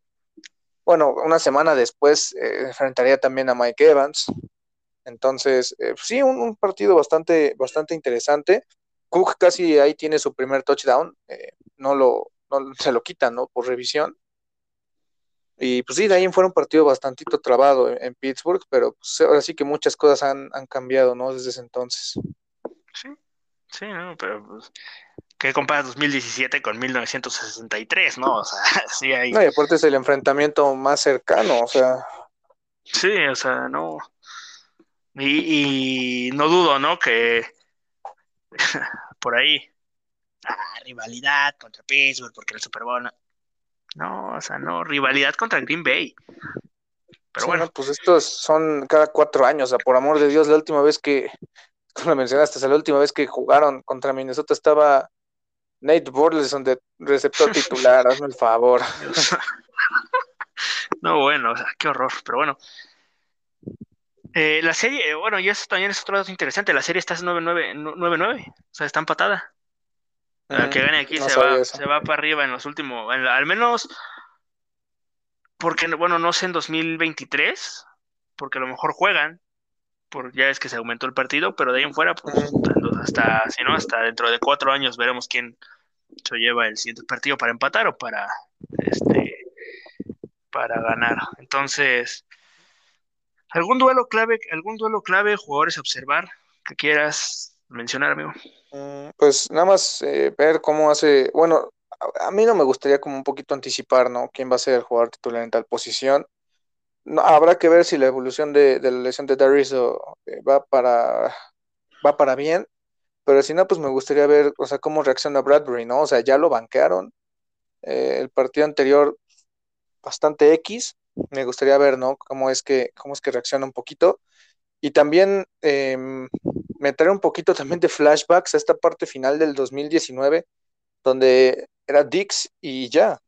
Bueno, una semana después eh, enfrentaría también a Mike Evans, entonces, eh, pues sí, un, partido bastante, bastante interesante. Cook casi ahí tiene su primer touchdown, eh, no lo, no, se lo quitan, ¿no? Por revisión. Y pues sí, de ahí fue un partido bastante trabado en, Pittsburgh, pero pues ahora sí que muchas cosas han, cambiado, ¿no? Desde ese entonces. Sí, sí, ¿no? Pero pues, ¿qué comparas 2017 con 1963, no? O sea, sí hay... No, y aparte es el enfrentamiento más cercano, o sea... Sí, o sea, no... Y, no dudo, ¿no? Que por ahí, ah, rivalidad contra Pittsburgh, porque el Super Bowl. No, o sea, no, rivalidad contra Green Bay. Pero bueno. pues estos son cada cuatro años, o sea, por amor de Dios, la última vez que, como mencionaste, la última vez que jugaron contra Minnesota estaba Nate Burleson de receptor titular, hazme el favor. no, bueno, o sea, qué horror, pero bueno. Eh, la serie, eh, bueno, y eso también es otro dato interesante. La serie está 9-9, o sea, está empatada. La que gane aquí se, va, se va para arriba en los últimos, al menos, porque, bueno, no sé en 2023, porque a lo mejor juegan, por, ya es que se aumentó el partido, pero de ahí en fuera, pues, hasta, si no, hasta dentro de cuatro años veremos quién se lleva el siguiente partido para empatar o para, este, para ganar. Entonces, ¿Algún duelo clave, algún duelo clave, jugadores a observar que quieras mencionar, amigo? Mm, pues nada más eh, ver cómo hace, bueno, a, mí no me gustaría como un poquito anticipar, ¿no? ¿Quién va a ser el jugador titular en tal posición? No, habrá que ver si la evolución de, la lesión de Darius eh, va para va para bien, pero si no, pues me gustaría ver, o sea, cómo reacciona Bradbury, ¿no? O sea, ya lo banquearon. Eh, el partido anterior bastante X, me gustaría ver, ¿no? Cómo es que, cómo es que reacciona un poquito. Y también em, meter un poquito también de flashbacks a esta parte final del 2019, donde era Dix y ya,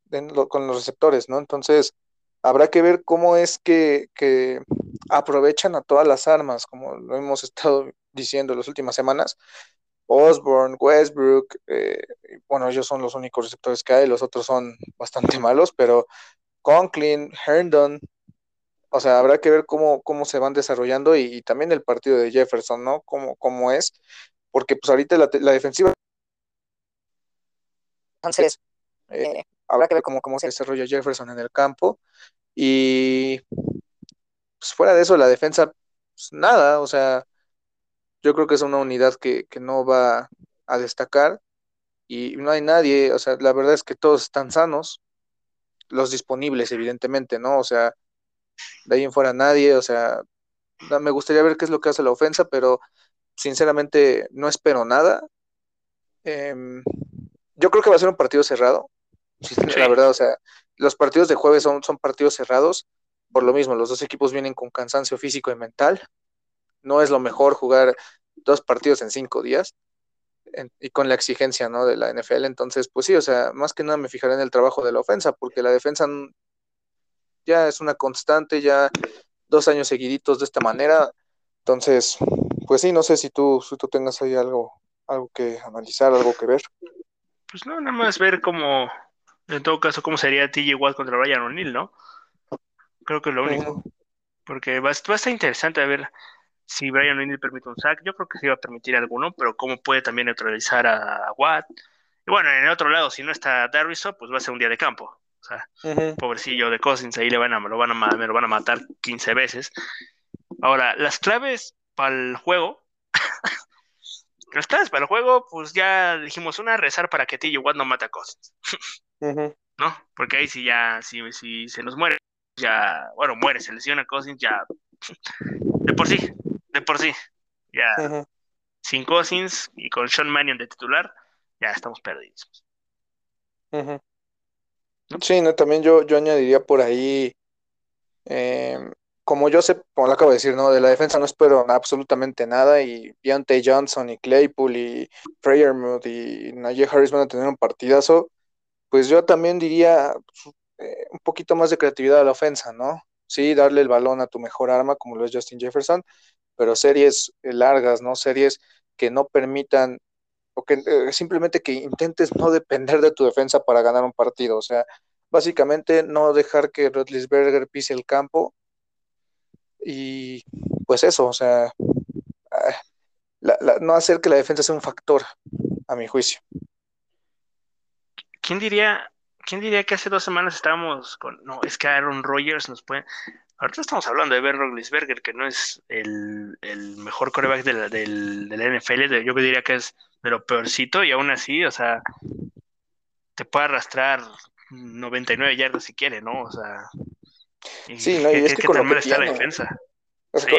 con los receptores, ¿no? Entonces, habrá que ver cómo es que, que aprovechan a todas las armas, como lo hemos estado diciendo en las últimas semanas, Osborne, Westbrook, eh, bueno, ellos son los únicos receptores que hay, los otros son bastante malos, pero Conklin, Herndon, o sea, habrá que ver cómo, cómo se van desarrollando y, también el partido de Jefferson, ¿no? Cómo, cómo es, porque pues ahorita la, la defensiva... Entonces, eh, habrá que ver cómo, cómo se desarrolla Jefferson en el campo y pues fuera de eso, la defensa, pues nada, o sea, yo creo que es una unidad que, que no va a destacar y no hay nadie, o sea, la verdad es que todos están sanos, los disponibles, evidentemente, ¿no? O sea, de ahí en fuera nadie, o sea, me gustaría ver qué es lo que hace la ofensa, pero sinceramente no espero nada. Em, yo creo que va a ser un partido cerrado, la verdad, o sea, los partidos de jueves son, son partidos cerrados, por lo mismo, los dos equipos vienen con cansancio físico y mental, no es lo mejor jugar dos partidos en cinco días y con la exigencia ¿no? de la NFL. Entonces, pues sí, o sea, más que nada me fijaré en el trabajo de la ofensa, porque la defensa ya es una constante, ya dos años seguiditos de esta manera. Entonces, pues sí, no sé si tú, si tú tengas ahí algo, algo que analizar, algo que ver. Pues no, nada más ver cómo, en todo caso, cómo sería TJ Watt contra Brian O'Neill, ¿no? Creo que es lo único. Porque va, va a estar interesante a ver si Brian O'Neill permite un sack, yo creo que sí va a permitir alguno, pero cómo puede también neutralizar a Watt. Y bueno, en el otro lado, si no está Darviso, pues va a ser un día de campo. O sea, pobrecillo de Cousins, ahí le van a, lo, van a, me lo van a matar 15 veces. Ahora, las claves para el juego. las claves para el juego, pues ya dijimos una, rezar para que TJ Watt no mate a Cousins. ¿No? Porque ahí si ya, si, si se nos muere, ya, bueno, muere, se lesiona Cousins, ya, de por sí, de por sí. Ya, sin Cousins y con Sean Mannion de titular, ya estamos perdidos. Sí, no, también yo, yo añadiría por ahí, eh, como yo sé, como lo acabo de decir, ¿no? De la defensa no espero absolutamente nada y Deontay Johnson y Claypool y Freyermuth y Najee Harris van a tener un partidazo, pues yo también diría eh, un poquito más de creatividad a la ofensa, ¿no? Sí, darle el balón a tu mejor arma, como lo es Justin Jefferson, pero series eh, largas, ¿no? Series que no permitan, o que eh, simplemente que intentes no depender de tu defensa para ganar un partido. O sea, básicamente no dejar que Rotlisberger pise el campo y pues eso, o sea, ah, no hacer que la defensa sea un factor, a mi juicio. ¿Quién diría, quién diría que hace dos semanas estábamos con, no, es que Aaron Rodgers nos puede, Ahorita estamos hablando de Ben Roethlisberger, que no es el, mejor coreback de la, del, NFL, yo diría que es de lo peorcito, y aún así, o sea, te puede arrastrar 99 yardas si quiere, ¿no? O sea, sí, no, y es que, con lo que tiene, la defensa.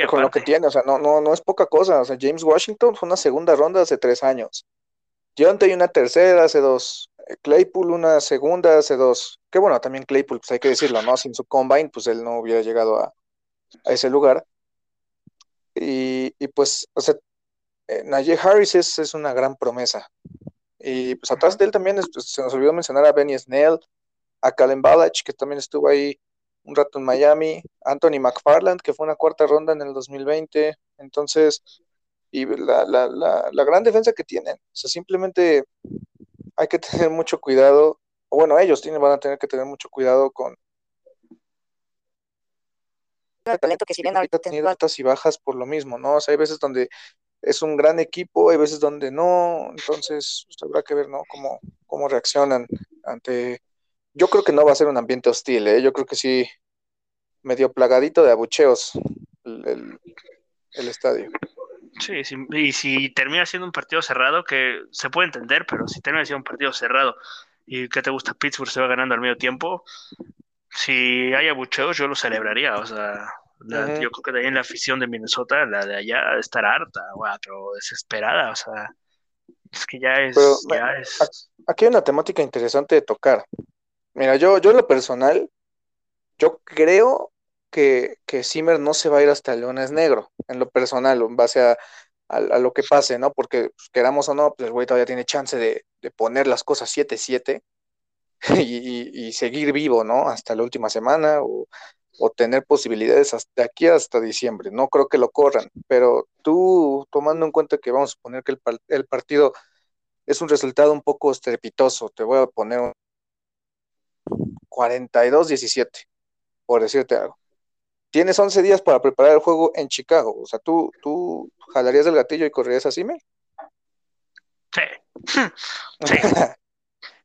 con, lo que tiene, o sea, no, no, no es poca cosa. O sea, James Washington fue una segunda ronda hace tres años. Deontay una tercera hace dos. Claypool una segunda hace dos. Que bueno, también Claypool, pues hay que decirlo, ¿no? Sin su combine, pues él no hubiera llegado a, ese lugar. Y, pues, o sea, eh, Najee Harris es, una gran promesa. Y pues atrás de él también pues, se nos olvidó mencionar a Benny Snell, a Calen Balach, que también estuvo ahí un rato en Miami, Anthony McFarland, que fue una cuarta ronda en el 2020. Entonces, y la, la, la, la gran defensa que tienen. O sea, simplemente hay que tener mucho cuidado, o bueno, ellos tienen, van a tener que tener mucho cuidado con el talento que si bien ahorita tenido altas y bajas por lo mismo, ¿no? O sea, hay veces donde es un gran equipo, hay veces donde no, entonces pues, habrá que ver, ¿no? Cómo, cómo reaccionan ante... Yo creo que no va a ser un ambiente hostil, ¿eh? Yo creo que sí, medio plagadito de abucheos el, el estadio. Sí, y si termina siendo un partido cerrado, que se puede entender, pero si termina siendo un partido cerrado y que te gusta Pittsburgh se va ganando al medio tiempo, si hay abucheos yo lo celebraría, o sea, yo creo que también la afición de Minnesota, la de allá, estará harta, o desesperada, o sea, es que ya es, Aquí hay una temática interesante de tocar. Mira, yo, yo en lo personal, yo creo que, que Zimmer no se va a ir hasta el Leones Negro, en lo personal, en base a, lo que pase, ¿no? Porque pues, queramos o no, pues el güey todavía tiene chance de, poner las cosas 7-7 y, seguir vivo, ¿no? Hasta la última semana o o tener posibilidades hasta aquí hasta diciembre. No creo que lo corran, pero tú tomando en cuenta que vamos a poner que el, partido es un resultado un poco estrepitoso, te voy a poner un 42-17, por decirte algo. Tienes 11 días para preparar el juego en Chicago. O sea, ¿tú, tú jalarías el gatillo y correrías a Zimmer? Sí. sí.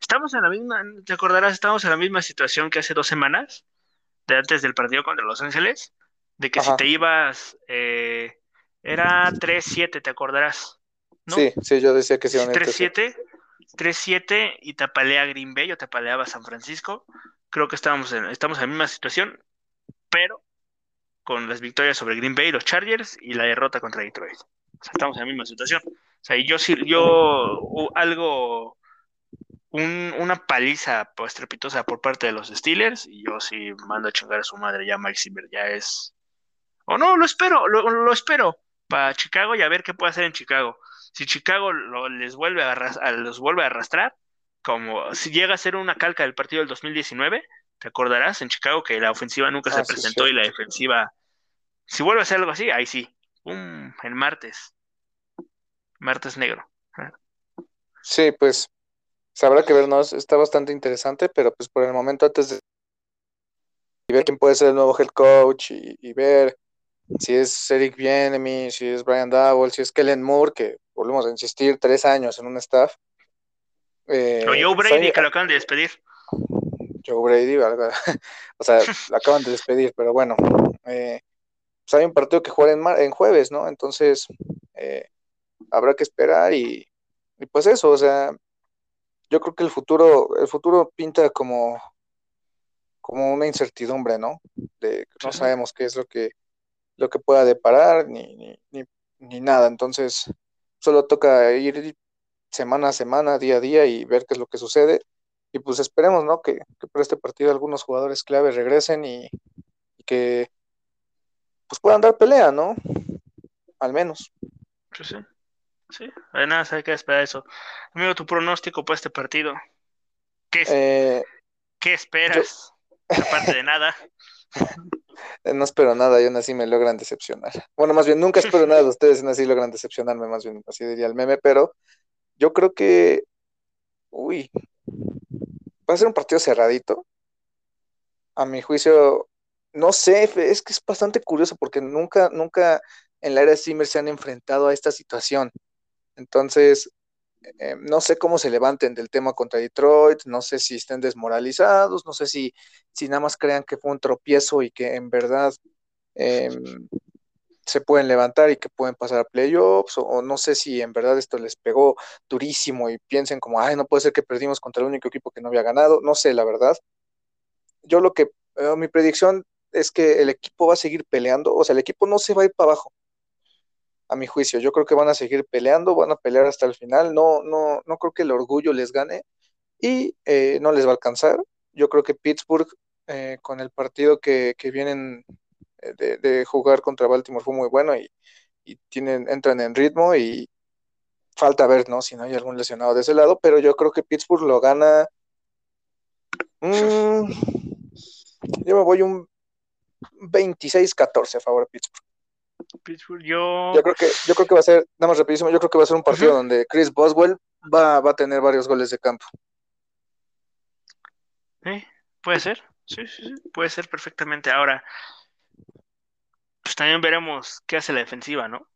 Estamos en la misma, te acordarás, estamos en la misma situación que hace dos semanas, de antes del partido contra Los Ángeles, de que si te ibas, eh, era 3-7, te acordarás. Sí, sí, yo decía que sí. 3-7, 3-7 y te apalea Green Bay o te apaleaba San Francisco. Creo que estamos en, estamos en la misma situación, pero con las victorias sobre Green Bay, los Chargers y la derrota contra Detroit. O sea, estamos en la misma situación. O sea, yo yo algo una paliza pues, estrepitosa por parte de los Steelers y yo sí mando a chingar a su madre ya Mike Zimmer ya es o no lo espero lo, espero para Chicago y a ver qué puede hacer en Chicago si Chicago les vuelve a, los vuelve a arrastrar como si llega a ser una calca del partido del 2019 te acordarás en Chicago que la ofensiva nunca se ah, presentó y la defensiva si vuelve a ser algo así ahí sí um, el martes martes negro sí pues habrá que vernos, está bastante interesante, pero pues por el momento antes de ver quién puede ser el nuevo head coach y, ver si es Eric Bienemy, si es Brian Dowell, si es Kellen Moore, que volvemos a insistir, tres años en un staff. Eh, o Joe Brady, que lo acaban de despedir. Joe Brady, o sea, lo acaban de despedir, pero bueno, eh, pues hay un partido que juega en, en jueves, ¿no? Entonces, eh, habrá que esperar y, y pues eso, o sea, yo creo que el futuro, el futuro pinta como, como una incertidumbre, ¿no? De no sabemos qué es lo que, lo que pueda deparar, ni, ni, ni, ni nada. Entonces, solo toca ir semana a semana, día a día y ver qué es lo que sucede. Y pues esperemos, ¿no? Que, que por este partido algunos jugadores clave regresen y, que pues puedan dar pelea, ¿no? Al menos. sí. Sí, nada, hay que esperar eso. Amigo, tu pronóstico para este partido. ¿Qué, eh, ¿qué esperas? Aparte de nada. No espero nada, y aún así me logran decepcionar. Bueno, más bien, nunca espero nada de ustedes, aún así logran decepcionarme, más bien, así diría el meme, pero yo creo que, uy, va a ser un partido cerradito. A mi juicio, no sé, es que es bastante curioso porque nunca, nunca en la era de Zimmer se han enfrentado a esta situación. Entonces, eh, no sé cómo se levanten del tema contra Detroit, no sé si estén desmoralizados, no sé si, si nada más crean que fue un tropiezo y que en verdad em, se pueden levantar y que pueden pasar a playoffs, o, no sé si en verdad esto les pegó durísimo y piensen como, ay, no puede ser que perdimos contra el único equipo que no había ganado, no sé, la verdad. Yo lo que, eh, mi predicción es que el equipo va a seguir peleando, o sea, el equipo no se va a ir para abajo, a mi juicio. Yo creo que van a seguir peleando, van a pelear hasta el final. No, no, no creo que el orgullo les gane y eh, no les va a alcanzar. Yo creo que Pittsburgh, eh, con el partido que, vienen de, jugar contra Baltimore, fue muy bueno y, tienen, entran en ritmo y falta ver, ¿no? Si no hay algún lesionado de ese lado, pero yo creo que Pittsburgh lo gana. Mm, yo me voy un 26-14 a favor de Pittsburgh. Pittsburgh, yo... Yo creo que, yo creo que va a ser, nada más rapidísimo, yo creo que va a ser un partido donde Chris Boswell va, va a tener varios goles de campo. ¿Eh? Puede ser, sí, sí, sí, puede ser perfectamente. Ahora, pues también veremos qué hace la defensiva, ¿no?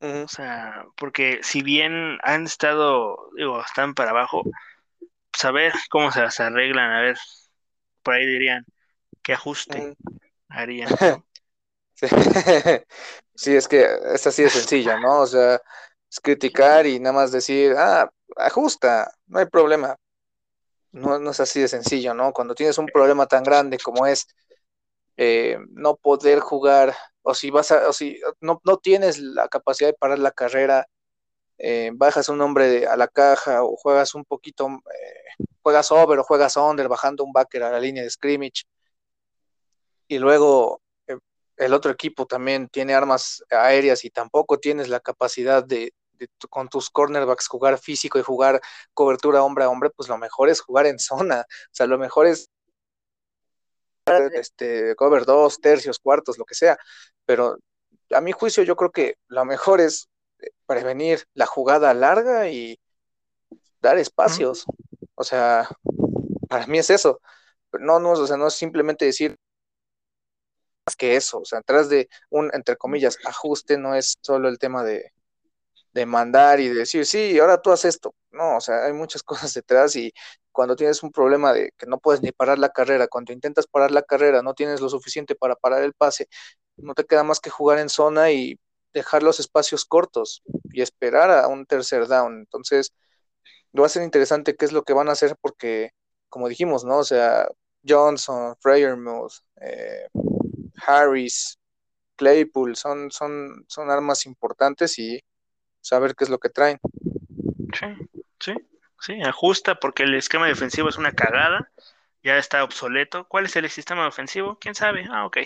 O sea, porque si bien han estado, digo, están para abajo, pues a ver cómo se las arreglan, a ver, por ahí dirían, qué ajuste harían. Sí. es que es así de sencilla, ¿no? O sea, es criticar y nada más decir, ah, ajusta, no hay problema. No, no es así de sencillo, ¿no? Cuando tienes un problema tan grande como es eh, no poder jugar, o si vas a, o si no, no tienes la capacidad de parar la carrera, eh, bajas un hombre a la caja o juegas un poquito, eh, juegas over o juegas under, bajando un backer a la línea de scrimmage, y luego el otro equipo también tiene armas aéreas y tampoco tienes la capacidad de, con tus cornerbacks jugar físico y jugar cobertura hombre a hombre, pues lo mejor es jugar en zona. O sea, lo mejor es este, cover dos, tercios, cuartos, lo que sea, pero a mi juicio yo creo que lo mejor es eh, prevenir la jugada larga y dar espacios. O sea, para mí es eso. No, no, o sea, no es simplemente decir más que eso. O sea, atrás de un, entre comillas, ajuste, no es solo el tema de, de mandar y decir, sí, ahora tú haces esto. No, o sea, hay muchas cosas detrás y cuando tienes un problema de que no puedes ni parar la carrera, cuando intentas parar la carrera, no tienes lo suficiente para parar el pase, no te queda más que jugar en zona y dejar los espacios cortos y esperar a un tercer down. Entonces, va a ser interesante qué es lo que van a hacer porque, como dijimos, ¿no? O sea, Johnson, Freyermuth, eh, Harris, Claypool, son, son, son armas importantes y saber qué es lo que traen. Sí, sí, sí, ajusta porque el esquema defensivo es una cagada, ya está obsoleto. ¿Cuál es el sistema ofensivo? ¿Quién sabe? Ah, ok.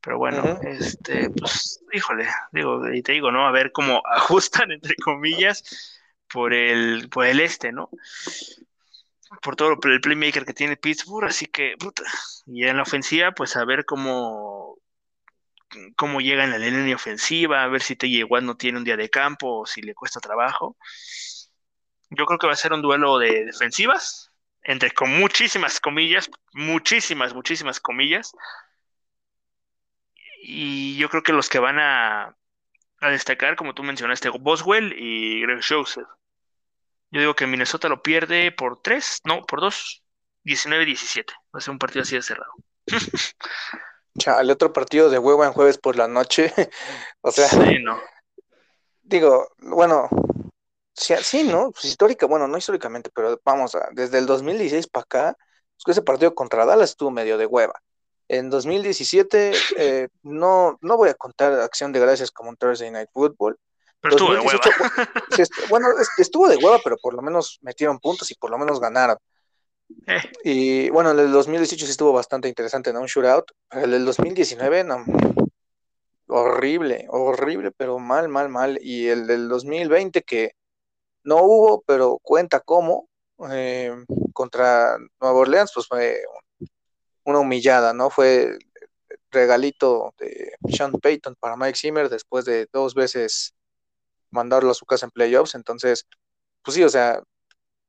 Pero bueno, este, pues, híjole, digo, y te digo, ¿no? A ver cómo ajustan, entre comillas, por el, por el este, ¿no? Por todo el playmaker que tiene Pittsburgh, así que, puta. Y en la ofensiva, pues a ver cómo, cómo llega en la línea ofensiva, a ver si T.J. Watt no tiene un día de campo si le cuesta trabajo. Yo creo que va a ser un duelo de defensivas, entre con muchísimas comillas, muchísimas, muchísimas comillas. Y yo creo que los que van a, destacar, como tú mencionaste, Boswell y Greg Joseph. Yo digo que Minnesota lo pierde por tres, no, por dos, 19-17. Va a ser un partido así de cerrado. Chale, otro partido de huevo en jueves por la noche. o sea, sí, no. digo, bueno, sí, sí, ¿no? Pues histórica, bueno, no históricamente, pero vamos, a, desde el 2016 para acá, pues ese partido contra Dallas estuvo medio de hueva. En 2017, eh, no, no voy a contar acción de gracias como un Thursday Night Football. Pero estuvo de hueva. bueno, estuvo de hueva, pero por lo menos metieron puntos y por lo menos ganaron. Y bueno, el del 2018 sí estuvo bastante interesante, ¿no? Un shootout. El del 2019, no. Horrible, horrible, pero mal, mal, mal. Y el del 2020, que no hubo, pero cuenta cómo, eh, contra Nueva Orleans, pues fue una humillada, ¿no? Fue regalito de Sean Payton para Mike Zimmer después de dos veces mandarlo a su casa en playoffs. Entonces, pues sí, o sea,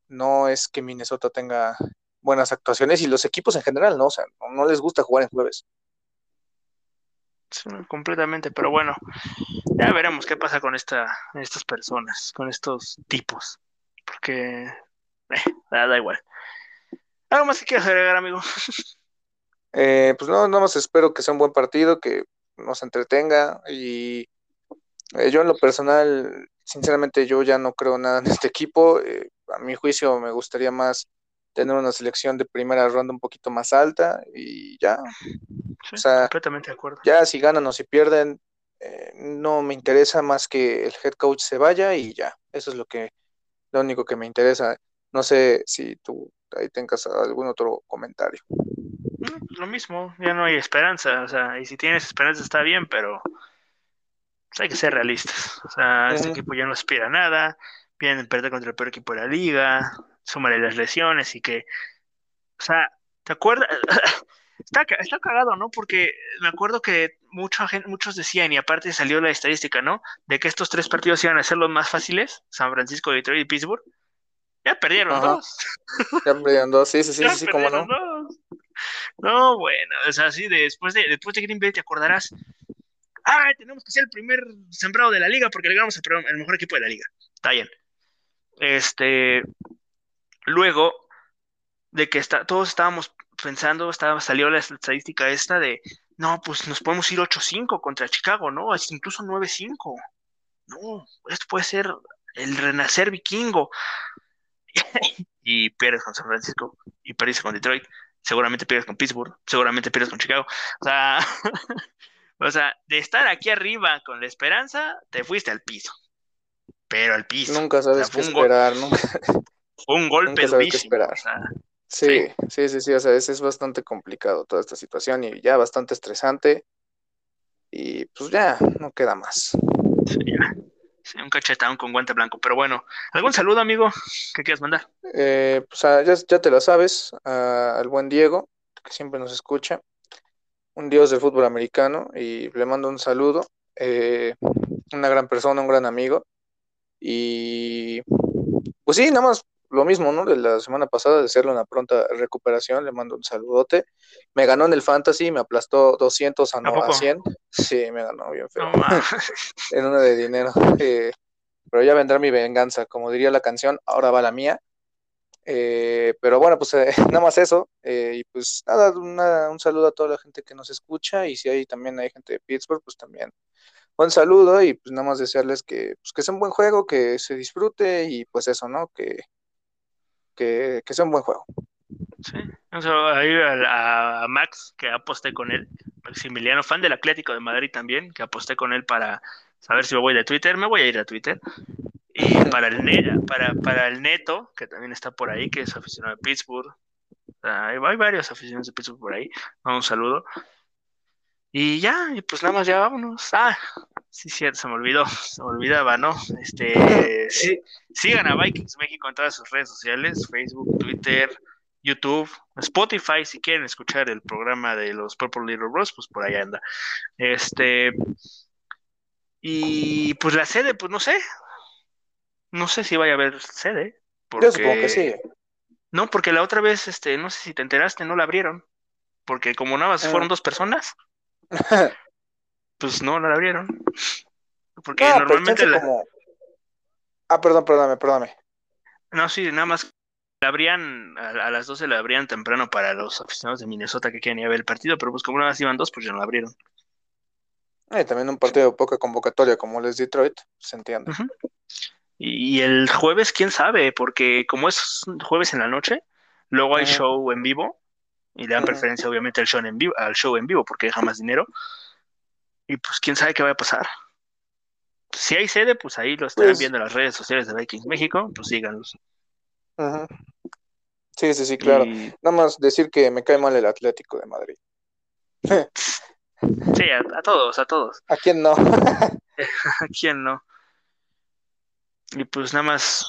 no es que Minnesota tenga buenas actuaciones y los equipos en general, ¿no? O sea, no, les gusta jugar en jueves. Sí, completamente, pero bueno, ya veremos qué pasa con esta, estas personas, con estos tipos, porque eh, da, igual. ¿Algo más que quieras agregar, amigo? Eh, pues no, no más espero que sea un buen partido, que nos entretenga y eh, yo en lo personal, sinceramente yo ya no creo nada en este equipo. Eh, a mi juicio me gustaría más tener una selección de primera ronda un poquito más alta y ya. o sea, completamente de acuerdo. Ya si ganan o si pierden, eh, no me interesa más que el head coach se vaya y ya. Eso es lo que, lo único que me interesa. No sé si tú ahí tengas algún otro comentario. Lo mismo, ya no hay esperanza, o sea, y si tienes esperanza está bien, pero pues, hay que ser realistas. O sea, este equipo ya no aspira a nada, vienen a perder contra el peor equipo de la liga, súmale las lesiones y que, o sea, ¿te acuerdas? Está, está cagado, ¿no? Porque me acuerdo que mucha gente, muchos decían, y aparte salió la estadística, ¿no? De que estos tres partidos iban a ser los más fáciles, San Francisco, Detroit y Pittsburgh. Ya perdieron dos. Ya perdieron dos, sí, sí, sí, sí, cómo no. No, bueno, o sea, sí, después de, después de Green Bay te acordarás. Tenemos que ser el primer sembrado de la liga porque le ganamos el mejor equipo de la liga. Está bien. Este, luego de que está, todos estábamos pensando, estaba, salió la estadística esta de, no, pues nos podemos ir 8-5 contra Chicago, ¿no? Incluso 9-5. No, esto puede ser el renacer vikingo. y pierdes con San Francisco y pierdes con Detroit, seguramente pierdes con Pittsburgh, seguramente pierdes con Chicago. O sea, o sea, de estar aquí arriba con la esperanza, te fuiste al piso pero al piso. Nunca sabes qué esperar, ¿no? Fue un golpe durísimo. sí, sí, sí, sí, o sea, es, es bastante complicado toda esta situación y ya bastante estresante. Y pues ya, no queda más. Sí, ya. Sí, un cachetón con guante blanco. Pero bueno, ¿algún saludo, amigo, que quieras mandar? Eh, pues ah, ya, ya, te lo sabes, al buen Diego, que siempre nos escucha, un dios del fútbol americano, y le mando un saludo. Eh, una gran persona, un gran amigo. Y pues sí, nada más lo mismo, ¿no? De la semana pasada, de hacerle una pronta recuperación, le mando un saludote. Me ganó en el Fantasy, me aplastó 200 a, no, 100. Sí, me ganó bien feo. en una de dinero. Eh, pero ya vendrá mi venganza, como diría la canción, ahora va la mía. Eh, pero bueno, pues eh, nada más eso. y pues nada, un saludo a toda la gente que nos escucha. Y si hay también hay gente de Pittsburgh, pues también buen saludo. Y pues nada más desearles que, pues, que sea un buen juego, que se disfrute y pues eso, ¿no? Que, que, sea un buen juego. Sí, ahí a, a, Max, que aposté con él, Maximiliano, fan del Atlético de Madrid también, que aposté con él para saber si me voy de Twitter, me voy a ir a Twitter. Y para el, para, para el Neto, que también está por ahí, que es aficionado de Pittsburgh. hay, varios aficionados de Pittsburgh por ahí. Un saludo. Y ya, y pues nada más ya vámonos. Ah, sí, cierto, se me olvidó, se me olvidaba, ¿no? Este, sí, sigan a Vikings México en todas sus redes sociales, Facebook, Twitter, YouTube, Spotify, si quieren escuchar el programa de los Purple Little Bros, pues por ahí anda. Este, y pues la sede, pues no sé, no sé si vaya a haber sede. Porque... Yo supongo que sí. No, porque la otra vez, este, no sé si te enteraste, no la abrieron. Porque como nada más fueron ah. dos personas, pues no, no la abrieron. Porque ah, normalmente la... Ah, perdón, perdóname, perdóname. No, sí, nada más la abrían, a, las 12 la abrían temprano para los aficionados de Minnesota que quieren ir a ver el partido, pero pues como nada más iban dos, pues ya no la abrieron. Eh, también un partido de poca convocatoria como les Detroit, se entiende. Y, el jueves, quién sabe, porque como es jueves en la noche, luego hay show en vivo, y le dan preferencia obviamente al show en vivo, al show en vivo porque deja más dinero. Y pues quién sabe qué va a pasar. Si hay sede, pues ahí lo están pues viendo en las redes sociales de Vikings México, pues síganlos. Sí, sí, sí, claro. Nada más decir que me cae mal el Atlético de Madrid. sí, a, todos, a todos. ¿A quién no? ¿A quién no? Y pues nada más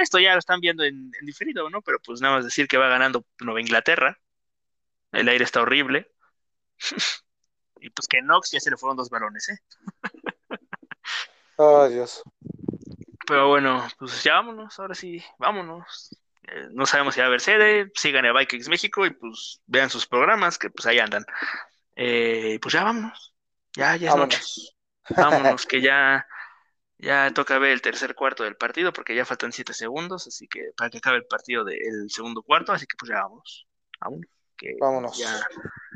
esto ya lo están viendo en, diferido, ¿no? Pero pues nada más decir que va ganando Nueva Inglaterra. El aire está horrible. y pues que Knox ya se le fueron dos varones, ¿eh? oh, Dios. Pero bueno, pues ya vámonos, ahora sí, vámonos. Eh, no sabemos si va a haber sede, sigan a Vikings México y pues vean sus programas, que pues ahí andan. Eh, pues ya vámonos. Ya, ya es noche. Vámonos, que ya ya toca ver el tercer cuarto del partido porque ya faltan siete segundos, así que para que acabe el partido del segundo cuarto, así que pues ya vamos, vámonos, que vámonos. ya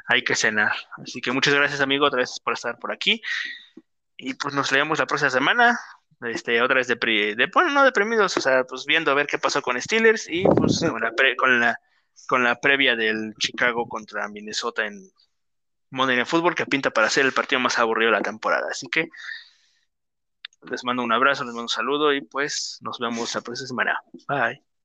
hay que cenar. Así que muchas gracias amigo otra vez por estar por aquí y pues nos leemos la próxima semana. Este, otra vez de, de bueno, no deprimidos, o sea, pues viendo a ver qué pasó con Steelers y pues con la, con la, con la previa del Chicago contra Minnesota en Monday Night Football que pinta para ser el partido más aburrido de la temporada. Así que les mando un abrazo, les mando un saludo y pues nos vemos la próxima semana. Bye.